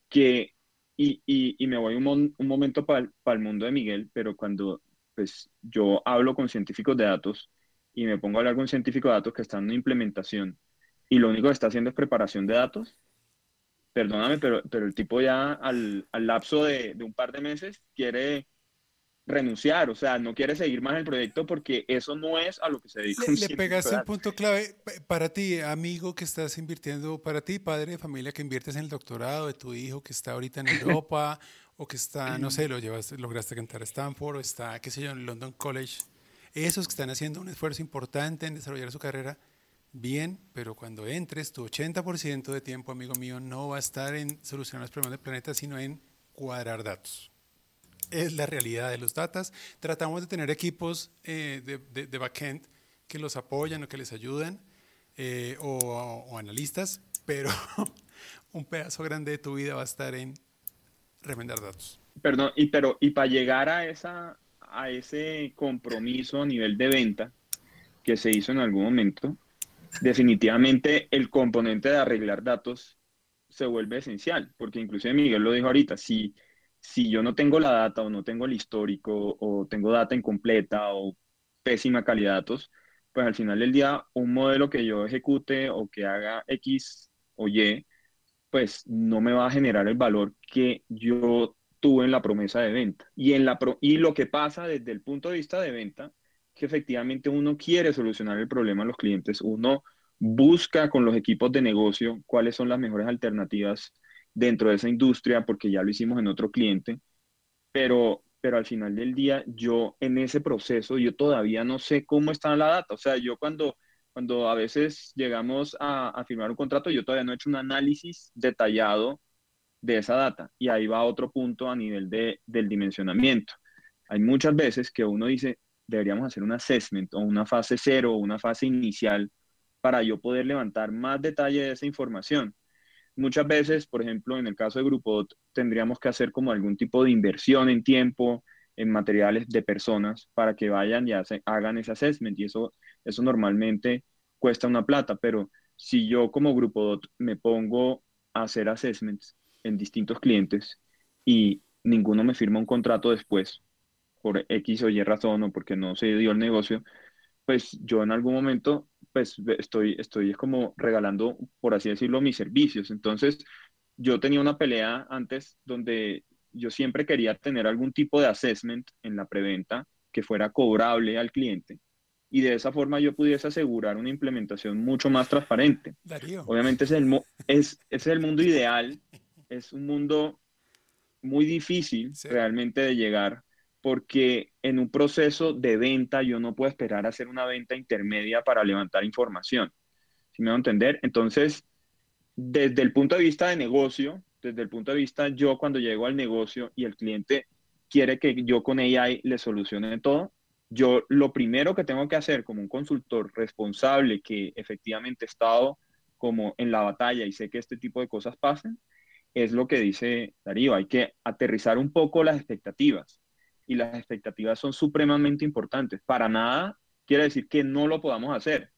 que, y, y, me voy un, un momento para el mundo de Miguel, pero cuando pues yo hablo con científicos de datos y me pongo a hablar con un científico de datos que está en una implementación y lo único que está haciendo es preparación de datos, perdóname, pero, pero el tipo ya al, al lapso de, de, un par de meses quiere renunciar, o sea, no quiere seguir más el proyecto porque eso no es a lo que se dedica. Le, le pegaste un punto clave para ti, amigo que estás invirtiendo, para ti, padre de familia que inviertes en el doctorado de tu hijo que está ahorita en Europa o que está, no sé, lo llevas, lograste cantar a Stanford o está, qué sé yo, en London College. Esos que están haciendo un esfuerzo importante en desarrollar su carrera, bien, pero cuando entres, tu 80% de tiempo, amigo mío, no va a estar en solucionar los problemas del planeta, sino en cuadrar datos es la realidad de los datos. Tratamos de tener equipos eh, de, backend que los apoyan o que les ayudan, eh, o, analistas, pero un pedazo grande de tu vida va a estar en remendar datos. Perdón, y, pero, y para llegar a, esa, a ese compromiso a nivel de venta que se hizo en algún momento, definitivamente el componente de arreglar datos se vuelve esencial, porque inclusive Miguel lo dijo ahorita, si si yo no tengo la data o no tengo el histórico o tengo data incompleta o pésima calidad de datos, pues al final del día un modelo que yo ejecute o que haga X o Y, pues no me va a generar el valor que yo tuve en la promesa de venta. Y, en la y lo que pasa desde el punto de vista de venta, que efectivamente uno quiere solucionar el problema a los clientes, uno busca con los equipos de negocio cuáles son las mejores alternativas dentro de esa industria porque ya lo hicimos en otro cliente, pero, pero al final del día yo en ese proceso yo todavía no sé cómo está la data. O sea, yo cuando, cuando a veces llegamos a, a firmar un contrato, yo todavía no he hecho un análisis detallado de esa data. Y ahí va otro punto a nivel de, del dimensionamiento. Hay muchas veces que uno dice, deberíamos hacer un assessment o una fase cero o una fase inicial para yo poder levantar más detalle de esa información. Muchas veces, por ejemplo, en el caso de Grupo tendríamos que hacer como algún tipo de inversión en tiempo, en materiales de personas para que vayan y hagan ese assessment y eso, eso normalmente cuesta una plata, pero si yo como Grupo me pongo a hacer assessments en distintos clientes y ninguno me firma un contrato después por X o Y razón o porque no se dio el negocio, pues yo en algún momento pues estoy, estoy como regalando, por así decirlo, mis servicios. Entonces, yo tenía una pelea antes donde yo siempre quería tener algún tipo de assessment en la preventa que fuera cobrable al cliente y de esa forma yo pudiese asegurar una implementación mucho más transparente. Obviamente es el, es, es el mundo ideal, es un mundo muy difícil realmente de llegar porque en un proceso de venta yo no puedo esperar a hacer una venta intermedia para levantar información. ¿Sí me va a entender? Entonces, desde el punto de vista de negocio, desde el punto de vista yo cuando llego al negocio y el cliente quiere que yo con AI le solucione todo, yo lo primero que tengo que hacer como un consultor responsable que efectivamente he estado como en la batalla y sé que este tipo de cosas pasan, es lo que dice Darío, hay que aterrizar un poco las expectativas y las expectativas son supremamente importantes. Para nada quiere decir que no lo podamos hacer,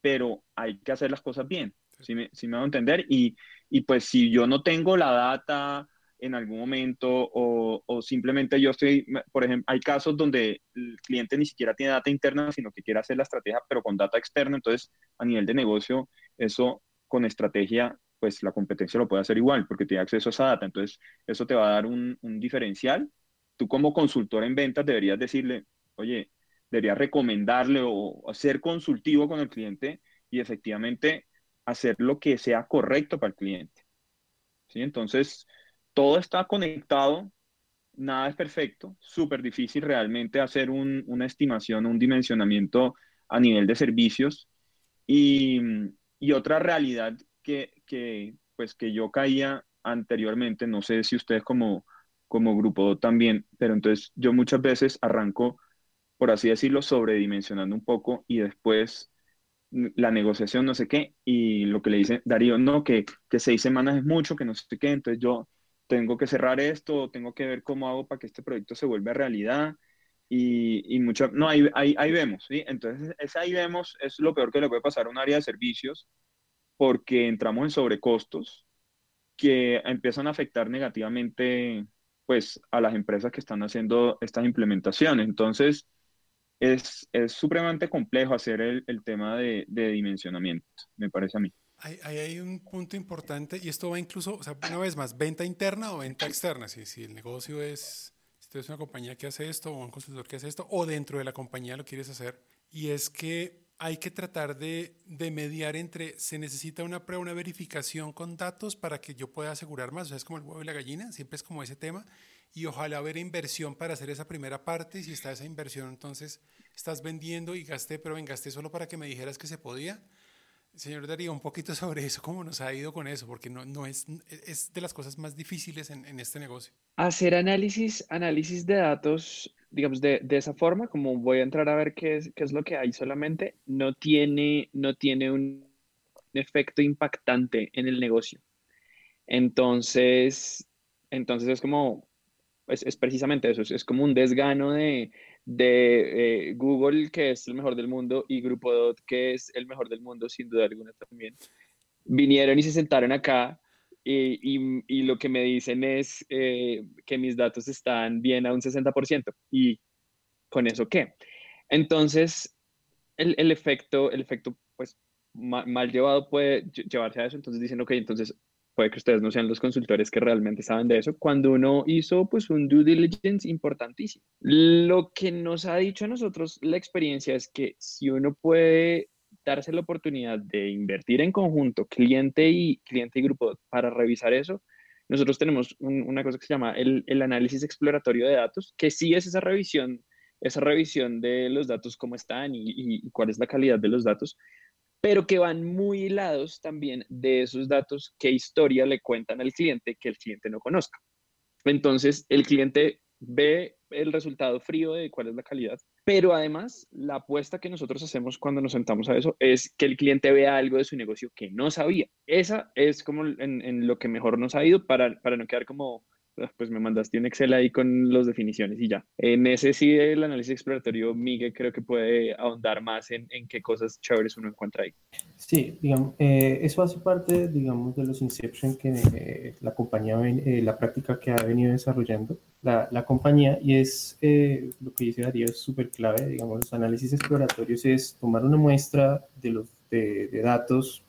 pero hay que hacer las cosas bien, si me, si me a entender. Y, y, pues si yo no tengo la data en algún momento o, o, simplemente yo estoy, por ejemplo, hay casos donde el cliente ni siquiera tiene data interna, sino que quiere hacer la estrategia, pero con data externa. Entonces, a nivel de negocio, eso con estrategia pues la competencia lo puede hacer igual porque tiene acceso a esa data. Entonces, eso te va a dar un, un diferencial tú como consultor en ventas deberías decirle, oye, deberías recomendarle o ser consultivo con el cliente y efectivamente hacer lo que sea correcto para el cliente. ¿Sí? Entonces, todo está conectado, nada es perfecto, súper difícil realmente hacer una estimación, un dimensionamiento a nivel de servicios. Y, y otra realidad que, que, pues, que yo caía anteriormente, no sé si ustedes como, como grupo también, pero entonces yo muchas veces arranco, por así decirlo, sobredimensionando un poco y después la negociación, no sé qué, y lo que le dice Darío, no, que, que seis semanas es mucho, que no sé qué, entonces yo tengo que cerrar esto, tengo que ver cómo hago para que este proyecto se vuelva realidad. Y, y mucho, no, ahí, ahí, ahí, vemos, ¿sí? Entonces, ese ahí vemos es lo peor que le puede pasar a un área de servicios porque entramos en sobrecostos que empiezan a afectar negativamente pues a las empresas que están haciendo estas implementaciones. Entonces, es, es supremamente complejo hacer el, el tema de, de, dimensionamiento, me parece a mí. Hay, hay, un punto importante y esto va incluso, o sea, una vez más, venta interna o venta externa. Si, si el negocio es, si tú eres una compañía que hace esto o un consultor que hace esto, o dentro de la compañía lo quieres hacer, y es que hay que tratar de, de, mediar entre, se necesita una prueba, una verificación con datos para que yo pueda asegurar más, o sea, es como el huevo y la gallina, siempre es como ese tema, y ojalá haber inversión para hacer esa primera parte, si está esa inversión, entonces estás vendiendo y gasté, pero ven, gasté solo para que me dijeras que se podía. Señor Darío, un poquito sobre eso, cómo nos ha ido con eso, porque no, no es, es de las cosas más difíciles en, este negocio. Hacer análisis, análisis de datos digamos, de, de, esa forma, como voy a entrar a ver qué es, qué es lo que hay solamente, no tiene, no tiene un efecto impactante en el negocio. Entonces, entonces es como, es, es precisamente eso, es, es, como un desgano de, de eh, Google, que es el mejor del mundo, y Grupo Dot, que es el mejor del mundo, sin duda alguna también. Vinieron y se sentaron acá y, y, lo que me dicen es eh, que mis datos están bien a un 60%. ¿Y con eso qué? Entonces, el, el efecto, el efecto pues, mal, mal, llevado puede llevarse a eso. Entonces dicen, ok, entonces puede que ustedes no sean los consultores que realmente saben de eso, cuando uno hizo pues un due diligence importantísimo. Lo que nos ha dicho a nosotros la experiencia es que si uno puede darse la oportunidad de invertir en conjunto, cliente y, cliente y grupo, para revisar eso, nosotros tenemos una cosa que se llama el, el, análisis exploratorio de datos, que sí es esa revisión, esa revisión de los datos, cómo están y, y, cuál es la calidad de los datos, pero que van muy hilados también de esos datos, qué historia le cuentan al cliente que el cliente no conozca. Entonces, el cliente ve el resultado frío de cuál es la calidad. Pero además, la apuesta que nosotros hacemos cuando nos sentamos a eso es que el cliente vea algo de su negocio que no sabía. Esa es como en, en lo que mejor nos ha ido para, para no quedar como pues me mandaste un Excel ahí con las definiciones y ya. En ese sí, el análisis exploratorio, Miguel creo que puede ahondar más en, en qué cosas chéveres uno encuentra ahí. Sí, digamos, eh, eso hace parte, digamos, de los Inception que eh, la compañía, eh, la práctica que ha venido desarrollando la, la compañía y es eh, lo que dice Darío, es súper clave, digamos, los análisis exploratorios es tomar una muestra de, los, de, de datos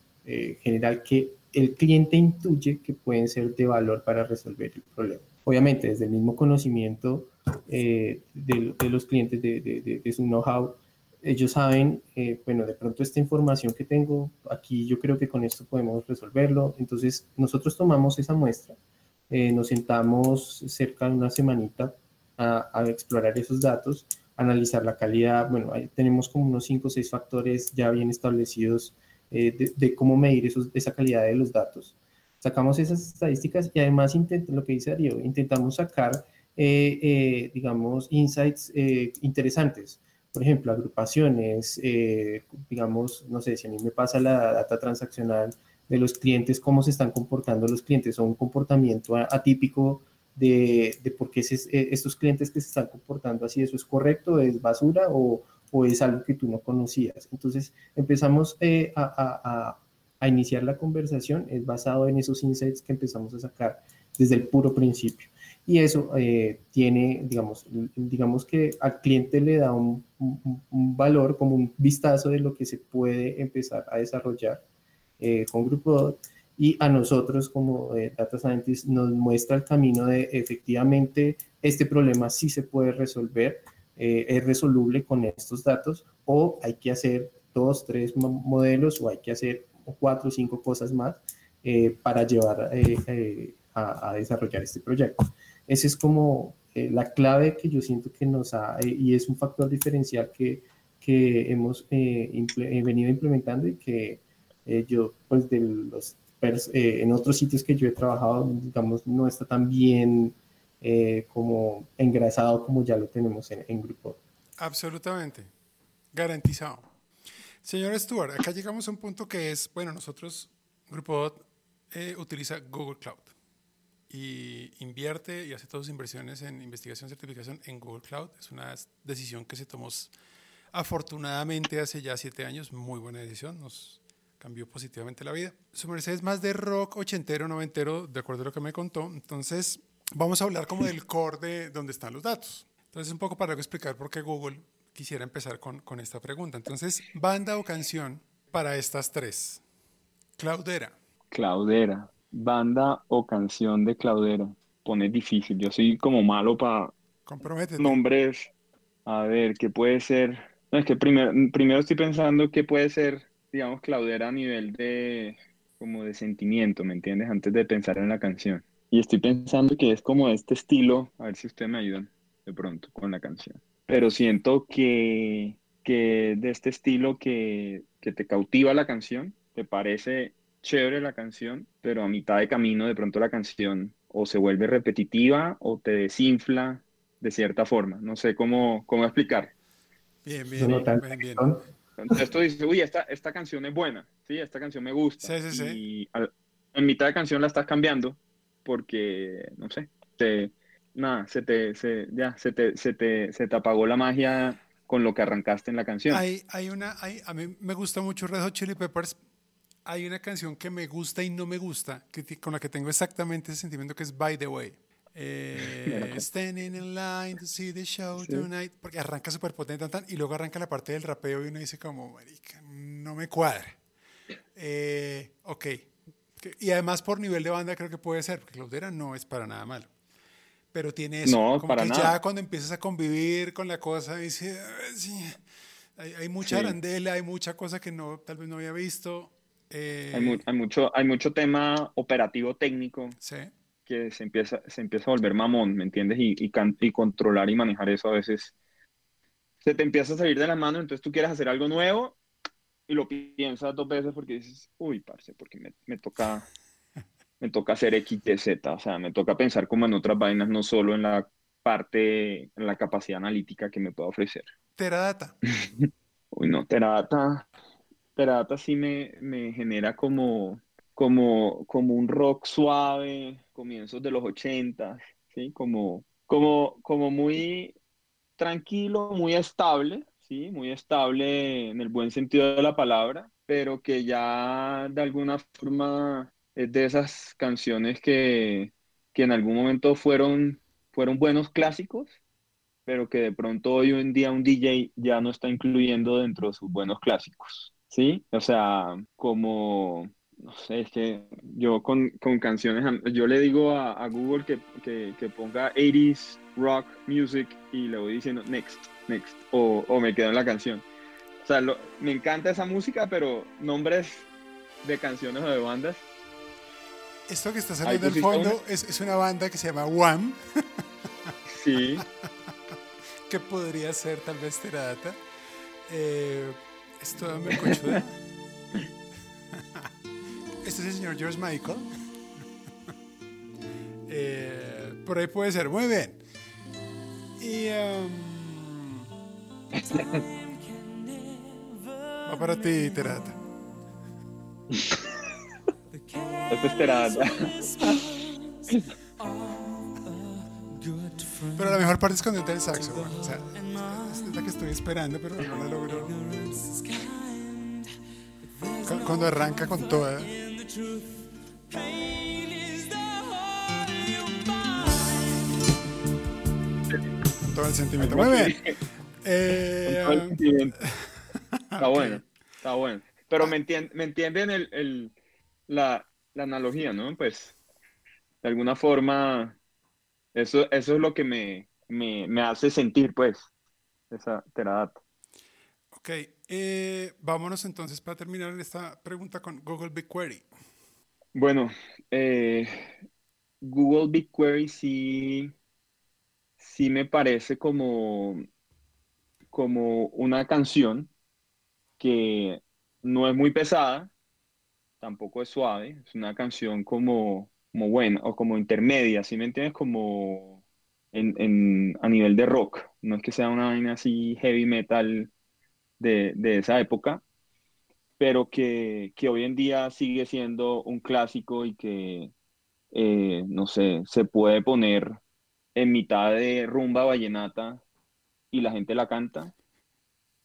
general que el cliente intuye que pueden ser de valor para resolver el problema. Obviamente, desde el mismo conocimiento eh, de, de, los clientes, de, de, de su know-how, ellos saben, eh, bueno, de pronto esta información que tengo aquí, yo creo que con esto podemos resolverlo. Entonces, nosotros tomamos esa muestra, eh, nos sentamos cerca de una semanita a, a, explorar esos datos, analizar la calidad. Bueno, ahí tenemos como unos 5 o 6 factores ya bien establecidos eh, de, cómo medir esos, esa calidad de los datos. Sacamos esas estadísticas y además intento, lo que dice Darío, intentamos sacar, eh, eh, digamos, insights interesantes. Por ejemplo, agrupaciones, digamos, no sé, si a mí me pasa la data transaccional de los clientes, cómo se están comportando los clientes, o un comportamiento atípico de, de por qué se, estos clientes que se están comportando así, eso es correcto, es basura o, o es algo que tú no conocías. Entonces empezamos eh, a, a, a, iniciar la conversación, es basado en esos insights que empezamos a sacar desde el puro principio. Y eso eh, tiene, digamos, digamos que al cliente le da un, valor, como un vistazo de lo que se puede empezar a desarrollar eh, con Grupo y a nosotros como eh, Data Scientists nos muestra el camino de efectivamente este problema sí se puede resolver eh, es resoluble con estos datos o hay que hacer dos, tres modelos o hay que hacer cuatro o cinco cosas más eh, para llevar eh, eh a, a, desarrollar este proyecto. Ese es como eh, la clave que yo siento que nos ha, eh, y es un factor diferencial que, que hemos imple venido implementando y que yo, pues de los, en otros sitios que yo he trabajado, digamos, no está tan bien eh, como engrasado como ya lo tenemos en, en Grupo. Absolutamente, garantizado. Señor Stuart, acá llegamos a un punto que es, bueno, nosotros, Grupo eh, utiliza Google Cloud y invierte y hace todas sus inversiones en investigación y certificación en Google Cloud. Es una decisión que se tomó afortunadamente hace ya siete años, muy buena decisión, nos cambió positivamente la vida. Su merced es más de rock ochentero, noventero, de acuerdo a lo que me contó. Entonces, vamos a hablar como del core de donde están los datos. Entonces, un poco para explicar por qué Google quisiera empezar con, con esta pregunta. Entonces, banda o canción para estas tres. Claudera. Claudera. Banda o canción de Claudera. Pone difícil. Yo soy como malo para nombres. A ver, ¿qué puede ser? es que primero, primero estoy pensando qué puede ser, digamos, Claudera a nivel de como de sentimiento, ¿me entiendes? Antes de pensar en la canción. Y estoy pensando que es como este estilo, a ver si ustedes me ayudan de pronto con la canción. Pero siento que, que de este estilo que, que te cautiva la canción, te parece chévere la canción, pero a mitad de camino de pronto la canción o se vuelve repetitiva o te desinfla de cierta forma. No sé cómo, cómo explicar. Bien, bien, bien, bien. Entonces tú dices, uy, esta, esta canción es buena, sí, esta canción me gusta. Sí, sí, sí. Y en mitad de canción la estás cambiando porque, no sé, te, nada, se te, se, ya, se te, se te, se te apagó la magia con lo que arrancaste en la canción. Hay, hay una, hay, a mí me gusta mucho Red Hot Chili Peppers. Hay una canción que me gusta y no me gusta, que, con la que tengo exactamente ese sentimiento que es By the Way. Eh, standing in line to see the show tonight, porque arranca súper potente y luego arranca la parte del rapeo y uno dice como, marica, no me cuadra. Eh, ok. Y además por nivel de banda creo que puede ser, porque Claudera no es para nada malo. Pero tiene eso, no, como para que nada. ya cuando empiezas a convivir con la cosa, dice, ah, hay, hay, mucha arandela, hay mucha cosa que no, tal vez no había visto. Eh, hay, hay, mucho, hay mucho tema operativo técnico. Sí que se empieza, se empieza a volver mamón, ¿me entiendes? Y, y, y, controlar y manejar eso a veces se te empieza a salir de la mano, entonces tú quieres hacer algo nuevo y lo piensas dos veces porque dices, uy, parce, porque me, me toca me toca hacer X, Y, Z, o sea, me toca pensar como en otras vainas, no solo en la parte, en la capacidad analítica que me puede ofrecer. Teradata. uy, no, Teradata, Teradata sí me, me genera como como, como un rock suave, comienzos de los 80, ¿sí? Como, como, como muy tranquilo, muy estable, ¿sí? Muy estable en el buen sentido de la palabra, pero que ya de alguna forma es de esas canciones que, que en algún momento fueron, fueron buenos clásicos, pero que de pronto hoy en día un DJ ya no está incluyendo dentro de sus buenos clásicos, ¿sí? O sea, como no sé, es que yo con, con canciones, yo le digo a, a Google que, que, que, ponga 80s rock music y le voy diciendo next, next, o, o me quedo en la canción. O sea, lo, me encanta esa música, pero nombres de canciones o de bandas. Esto que está saliendo del fondo es, es, una banda que se llama Wham. Sí. que podría ser tal vez Teradata. Eh, esto me cochuda. Este es el señor George Michael. eh, por ahí puede ser. Muy bien. Y. Um, va para ti, Terata. Esto es Terata. Pero la mejor parte es cuando entra el saxo. Bueno, o sea, es la que estoy esperando, pero no la logro. Cuando arranca con toda. Todo el sentimiento. Muy bien. Eh, Con todo el sentimiento. Está bueno, está bueno. Pero me, entienden, me entienden el, el, la, la, analogía, ¿no? Pues, de alguna forma, eso, eso es lo que me, me, me hace sentir, pues, esa teradata. Ok, eh, vámonos entonces para terminar esta pregunta con Google BigQuery. Bueno, eh, Google BigQuery sí, sí me parece como, como una canción que no es muy pesada, tampoco es suave, es una canción como, como buena o como intermedia, ¿sí me entiendes? Como en, en, a nivel de rock, no es que sea una vaina así heavy metal de, de esa época, pero que, que, hoy en día sigue siendo un clásico y que, eh, no sé, se puede poner en mitad de rumba vallenata y la gente la canta,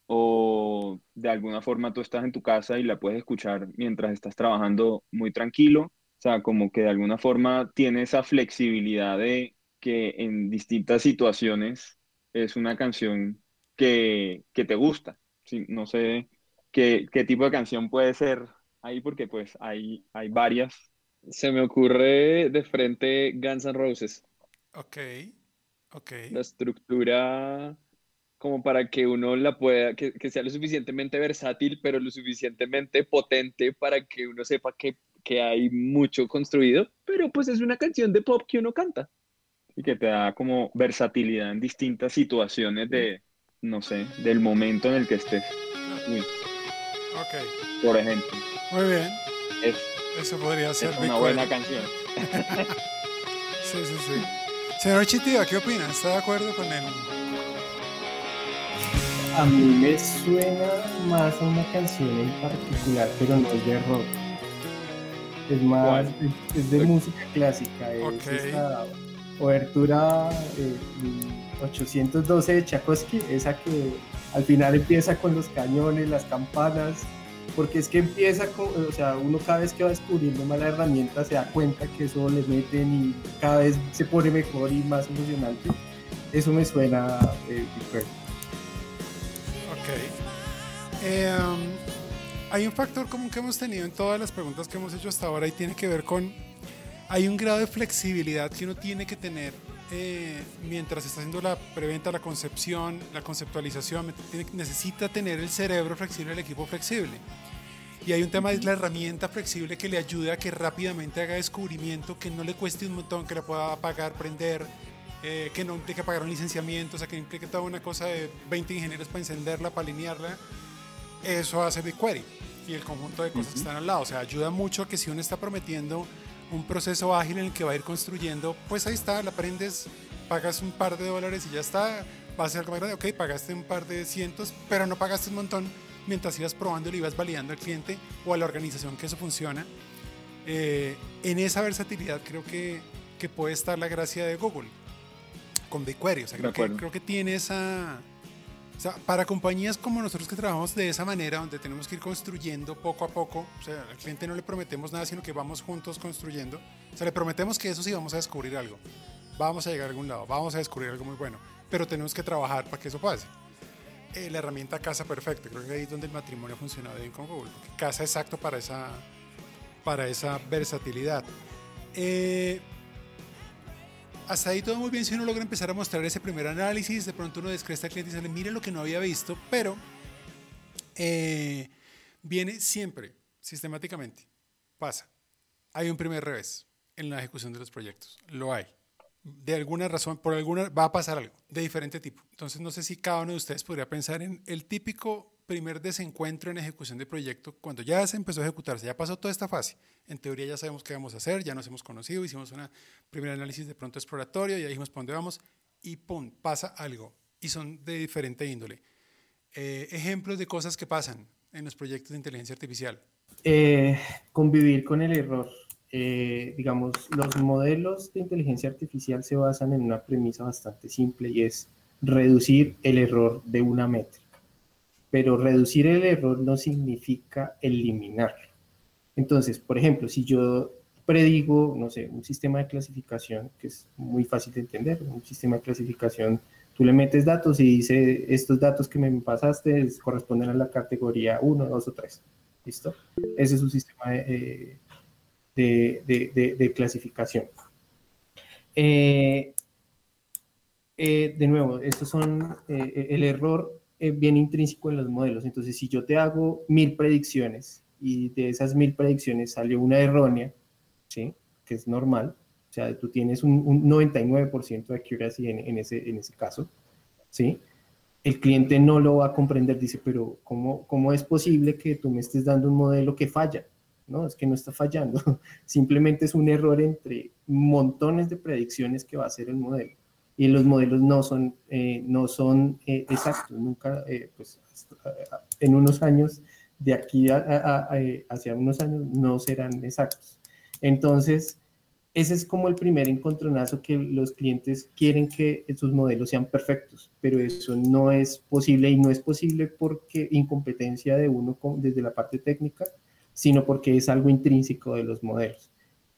o de alguna forma tú estás en tu casa y la puedes escuchar mientras estás trabajando muy tranquilo, O sea, como que de alguna forma tiene esa flexibilidad de que en distintas situaciones es una canción que, te gusta. no sé qué, tipo de canción puede ser ahí porque pues hay, hay varias. Se me ocurre de frente Guns N' Roses. Ok, ok. La estructura como para que uno la pueda, que, que, sea lo suficientemente versátil, pero lo suficientemente potente para que uno sepa que, que, hay mucho construido, pero pues es una canción de pop que uno canta. Y que te da como versatilidad en distintas situaciones de, no sé, del momento en el que estés. Por ejemplo. Muy bien. Eso podría ser. una buena canción. sí, sí, sí. Señor Chitiva, ¿qué opina? ¿Está de acuerdo con él? A mí me suena más a una canción en particular, pero no es de rock. Es más, es, de música clásica. Es esta obertura 812 de Tchaikovsky, esa que al final empieza con los cañones, las campanas, porque es que empieza con, o sea, uno cada vez que va descubriendo más la herramienta se da cuenta que eso le meten y cada vez se pone mejor y más emocionante. Eso me suena eh, eh, um, hay un factor común que hemos tenido en todas las preguntas que hemos hecho hasta ahora y tiene que ver con, hay un grado de flexibilidad que uno tiene que tener eh, mientras está haciendo la preventa, la concepción, la conceptualización, necesita tener el cerebro flexible, el equipo flexible. Y hay un tema, es la herramienta flexible que le ayude a que rápidamente haga descubrimiento, que no le cueste un montón, que le pueda apagar, prender, eh, que no tenga que pagar un licenciamiento, o sea, que implique toda una cosa de 20 ingenieros para encenderla, para alinearla, eso hace BigQuery y el conjunto de cosas que están al lado. O sea, ayuda mucho a que si uno está prometiendo un proceso ágil en el que va a ir construyendo, pues ahí está, la aprendes, pagas un par de dólares y ya está, va a ser algo más grande, ok, pagaste un par de cientos, pero no pagaste un montón mientras ibas probando y ibas validando al cliente o a la organización que eso funciona. Eh, en esa versatilidad creo que, que puede estar la gracia de Google con BigQuery. O sea, creo que, creo que tiene esa... Para compañías como nosotros que trabajamos de esa manera, donde tenemos que ir construyendo poco a poco, o sea, al cliente no le prometemos nada, sino que vamos juntos construyendo. O sea, le prometemos que eso sí vamos a descubrir algo. Vamos a llegar a algún lado, vamos a descubrir algo muy bueno, pero tenemos que trabajar para que eso pase. Eh, la herramienta Casa Perfecta, creo que ahí es donde el matrimonio funciona bien con Google. Casa exacto para esa, para esa versatilidad. Eh, hasta ahí todo muy bien si uno logra empezar a mostrar ese primer análisis, de pronto uno descresta al cliente y dice, mire lo que no había visto, pero eh, viene siempre, sistemáticamente, pasa. Hay un primer revés en la ejecución de los proyectos, lo hay. De alguna razón, por alguna, va a pasar algo de diferente tipo. Entonces no sé si cada uno de ustedes podría pensar en el típico primer desencuentro en ejecución de proyecto, cuando ya se empezó a ejecutarse, ya pasó toda esta fase, en teoría ya sabemos qué vamos a hacer, ya nos hemos conocido, hicimos un primer análisis de pronto exploratorio, ya dijimos por dónde vamos, y ¡pum! pasa algo, y son de diferente índole. Eh, ejemplos de cosas que pasan en los proyectos de inteligencia artificial. Eh, convivir con el error. Eh, digamos, los modelos de inteligencia artificial se basan en una premisa bastante simple y es reducir el error de una métrica pero reducir el error no significa eliminarlo. Entonces, por ejemplo, si yo predigo, no sé, un sistema de clasificación, que es muy fácil de entender, un sistema de clasificación, tú le metes datos y dice, estos datos que me pasaste corresponden a la categoría 1, 2 o 3. ¿Listo? Ese es un sistema de, de, clasificación. Eh, eh, de nuevo, estos son eh, el error eh, bien intrínseco en los modelos. Entonces, si yo te hago mil predicciones y de esas mil predicciones salió una errónea, ¿sí? que es normal, o sea, tú tienes un, 99% de accuracy en, en, ese, en ese caso, ¿sí? el cliente no lo va a comprender, dice, pero ¿cómo, ¿cómo es posible que tú me estés dando un modelo que falla? No, es que no está fallando, simplemente es un error entre montones de predicciones que va a hacer el modelo y los modelos no son, eh, no son eh, exactos, nunca, eh, pues en unos años, de aquí a, hacia unos años, no serán exactos. Entonces, ese es como el primer encontronazo que los clientes quieren que sus modelos sean perfectos, pero eso no es posible y no es posible porque incompetencia de uno desde la parte técnica, sino porque es algo intrínseco de los modelos.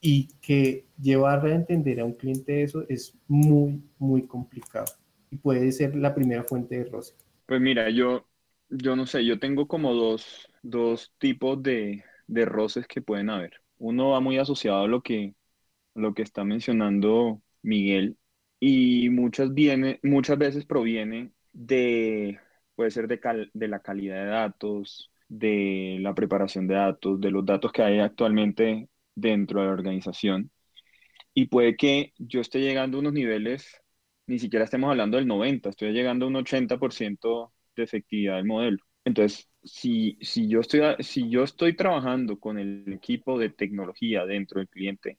Y que llevar a entender a un cliente eso es muy, muy complicado y puede ser la primera fuente de roce. Pues mira, yo, yo no sé, yo tengo como dos, dos tipos de, de roces que pueden haber. Uno va muy asociado a lo que, lo que está mencionando Miguel y muchas, viene, muchas veces proviene de, puede ser de, de la calidad de datos, de la preparación de datos, de los datos que hay actualmente dentro de la organización. Y puede que yo esté llegando a unos niveles, ni siquiera estemos hablando del 90, estoy llegando a un 80% de efectividad del modelo. Entonces, si, si, yo estoy, si yo estoy trabajando con el equipo de tecnología dentro del cliente,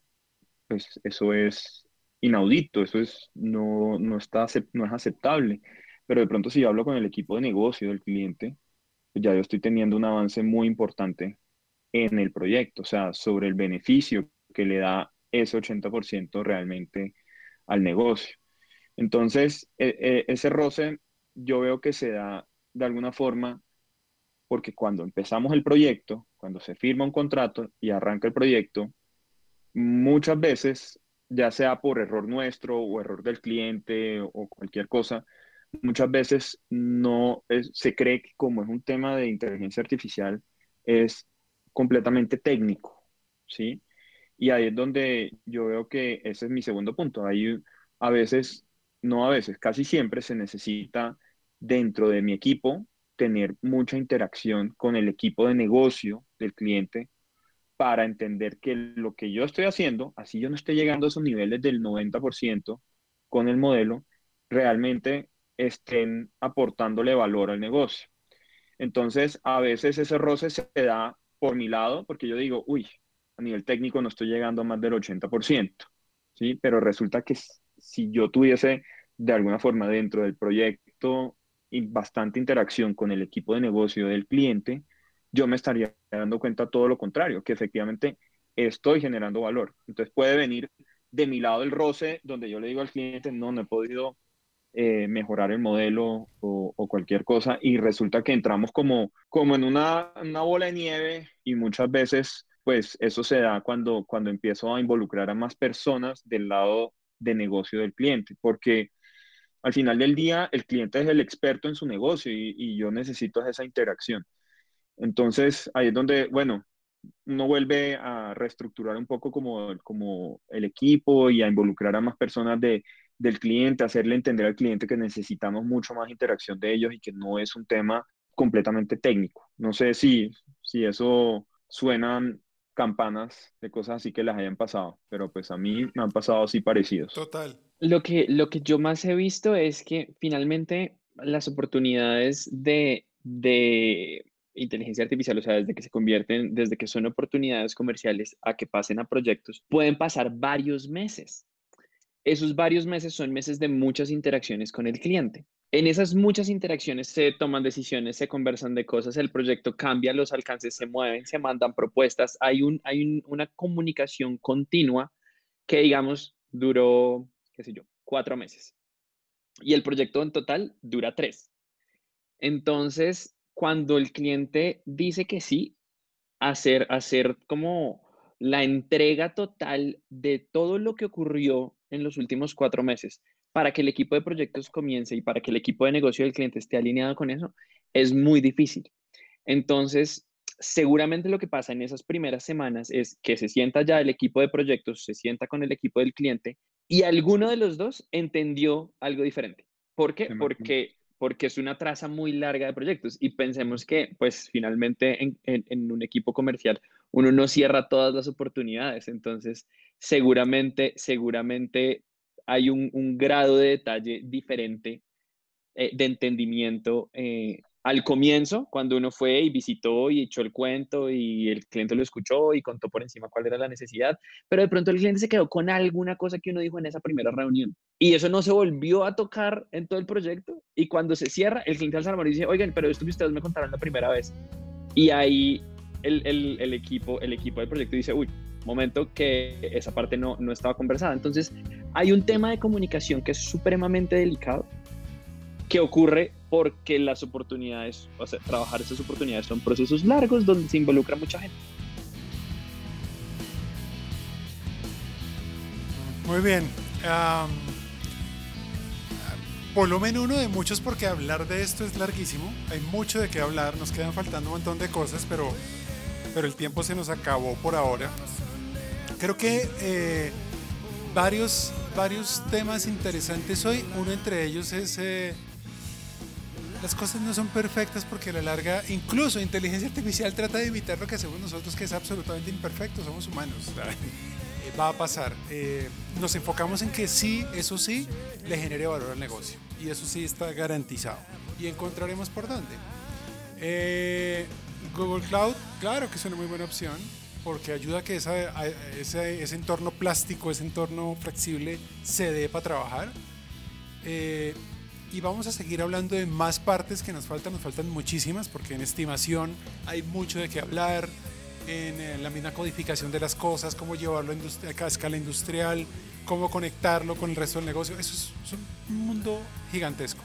pues eso es inaudito, eso es, no, no, está, no es aceptable. Pero de pronto si yo hablo con el equipo de negocio del cliente, pues ya yo estoy teniendo un avance muy importante en el proyecto, o sea, sobre el beneficio que le da ese 80% realmente al negocio. Entonces, e, e, ese roce yo veo que se da de alguna forma porque cuando empezamos el proyecto, cuando se firma un contrato y arranca el proyecto, muchas veces, ya sea por error nuestro o error del cliente o cualquier cosa, muchas veces no se cree que como es un tema de inteligencia artificial, es completamente técnico, ¿sí? Y ahí es donde yo veo que ese es mi segundo punto. Ahí a veces, no a veces, casi siempre se necesita dentro de mi equipo tener mucha interacción con el equipo de negocio del cliente para entender que lo que yo estoy haciendo, así yo no estoy llegando a esos niveles del 90% con el modelo, realmente estén aportándole valor al negocio. Entonces, a veces ese roce se da por mi lado, porque yo digo, uy, a nivel técnico no estoy llegando a más del 80%, ¿sí? Pero resulta que si yo tuviese de alguna forma dentro del proyecto y bastante interacción con el equipo de negocio del cliente, yo me estaría dando cuenta todo lo contrario, que efectivamente estoy generando valor. Entonces puede venir de mi lado el roce, donde yo le digo al cliente, no, no he podido eh, mejorar el modelo o, cualquier cosa y resulta que entramos como, como en una, una, bola de nieve y muchas veces pues eso se da cuando, cuando empiezo a involucrar a más personas del lado de negocio del cliente, porque al final del día el cliente es el experto en su negocio y, y yo necesito esa interacción. Entonces ahí es donde, bueno, uno vuelve a reestructurar un poco como, como el equipo y a involucrar a más personas de, del cliente, hacerle entender al cliente que necesitamos mucho más interacción de ellos y que no es un tema completamente técnico. No sé si, si eso suenan campanas de cosas así que las hayan pasado, pero pues a mí me han pasado así parecidos. Total. Lo que, lo que yo más he visto es que finalmente las oportunidades de, de inteligencia artificial, o sea, desde que se convierten, desde que son oportunidades comerciales a que pasen a proyectos, pueden pasar varios meses esos varios meses son meses de muchas interacciones con el cliente. En esas muchas interacciones se toman decisiones, se conversan de cosas, el proyecto cambia, los alcances se mueven, se mandan propuestas, hay, un, hay una comunicación continua que, digamos, duró, qué sé yo, cuatro meses. Y el proyecto en total dura tres. Entonces, cuando el cliente dice que sí, hacer, hacer como la entrega total de todo lo que ocurrió en los últimos cuatro meses para que el equipo de proyectos comience y para que el equipo de negocio del cliente esté alineado con eso, es muy difícil. Entonces, seguramente lo que pasa en esas primeras semanas es que se sienta ya el equipo de proyectos, se sienta con el equipo del cliente y alguno de los dos entendió algo diferente. ¿Por qué? Porque, porque es una traza muy larga de proyectos y pensemos que, pues, finalmente en, un equipo comercial uno no cierra todas las oportunidades. Entonces, seguramente, seguramente hay un, grado de detalle diferente eh, de entendimiento eh, al comienzo, cuando uno fue y visitó y echó el cuento y el cliente lo escuchó y contó por encima cuál era la necesidad, pero de pronto el cliente se quedó con alguna cosa que uno dijo en esa primera reunión y eso no se volvió a tocar en todo el proyecto y cuando se cierra, el cliente al y dice, oigan, pero esto que ustedes me contaron la primera vez y ahí el, el, el equipo, el equipo del proyecto dice, uy, momento que esa parte no, no estaba conversada. Entonces, hay un tema de comunicación que es supremamente delicado, que ocurre porque las oportunidades, o sea, trabajar esas oportunidades son procesos largos donde se involucra mucha gente. Muy bien. volumen uno de muchos porque hablar de esto es larguísimo. Hay mucho de qué hablar. Nos quedan faltando un montón de cosas, pero, pero el tiempo se nos acabó por ahora. Creo que eh, varios, varios temas interesantes hoy. Uno entre ellos es... Eh, las cosas no son perfectas porque a la larga, incluso inteligencia artificial trata de evitar lo que hacemos nosotros, que es absolutamente imperfecto, somos humanos. Eh, va a pasar. Eh, nos enfocamos en que sí, eso sí, le genere valor al negocio. Y eso sí está garantizado. Y encontraremos por dónde. Eh, Google Cloud, claro que es una muy buena opción porque ayuda a que ese, ese, entorno plástico, ese entorno flexible se dé para trabajar y vamos a seguir hablando de más partes que nos faltan, nos faltan muchísimas porque en estimación hay mucho de qué hablar, en eh, la misma codificación de las cosas, cómo llevarlo a escala industrial, cómo conectarlo con el resto del negocio, eso es, un mundo gigantesco.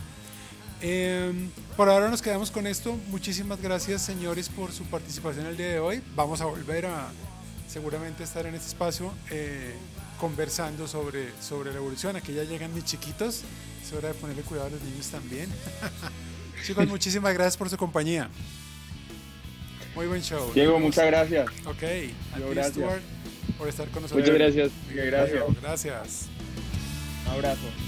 Em, por ahora nos quedamos con esto. Muchísimas gracias, señores, por su participación el día de hoy. Vamos a volver a seguramente estar en este espacio eh, conversando sobre, sobre la evolución. Aquí ya llegan mis chiquitos. Es hora de ponerle cuidado a los niños también. Chicos, muchísimas gracias por su compañía. Muy buen show. Diego, muchas gracias. Ok, gracias. Stuart, por estar con nosotros. Muchas gracias. Gracias. Gracias. Un abrazo.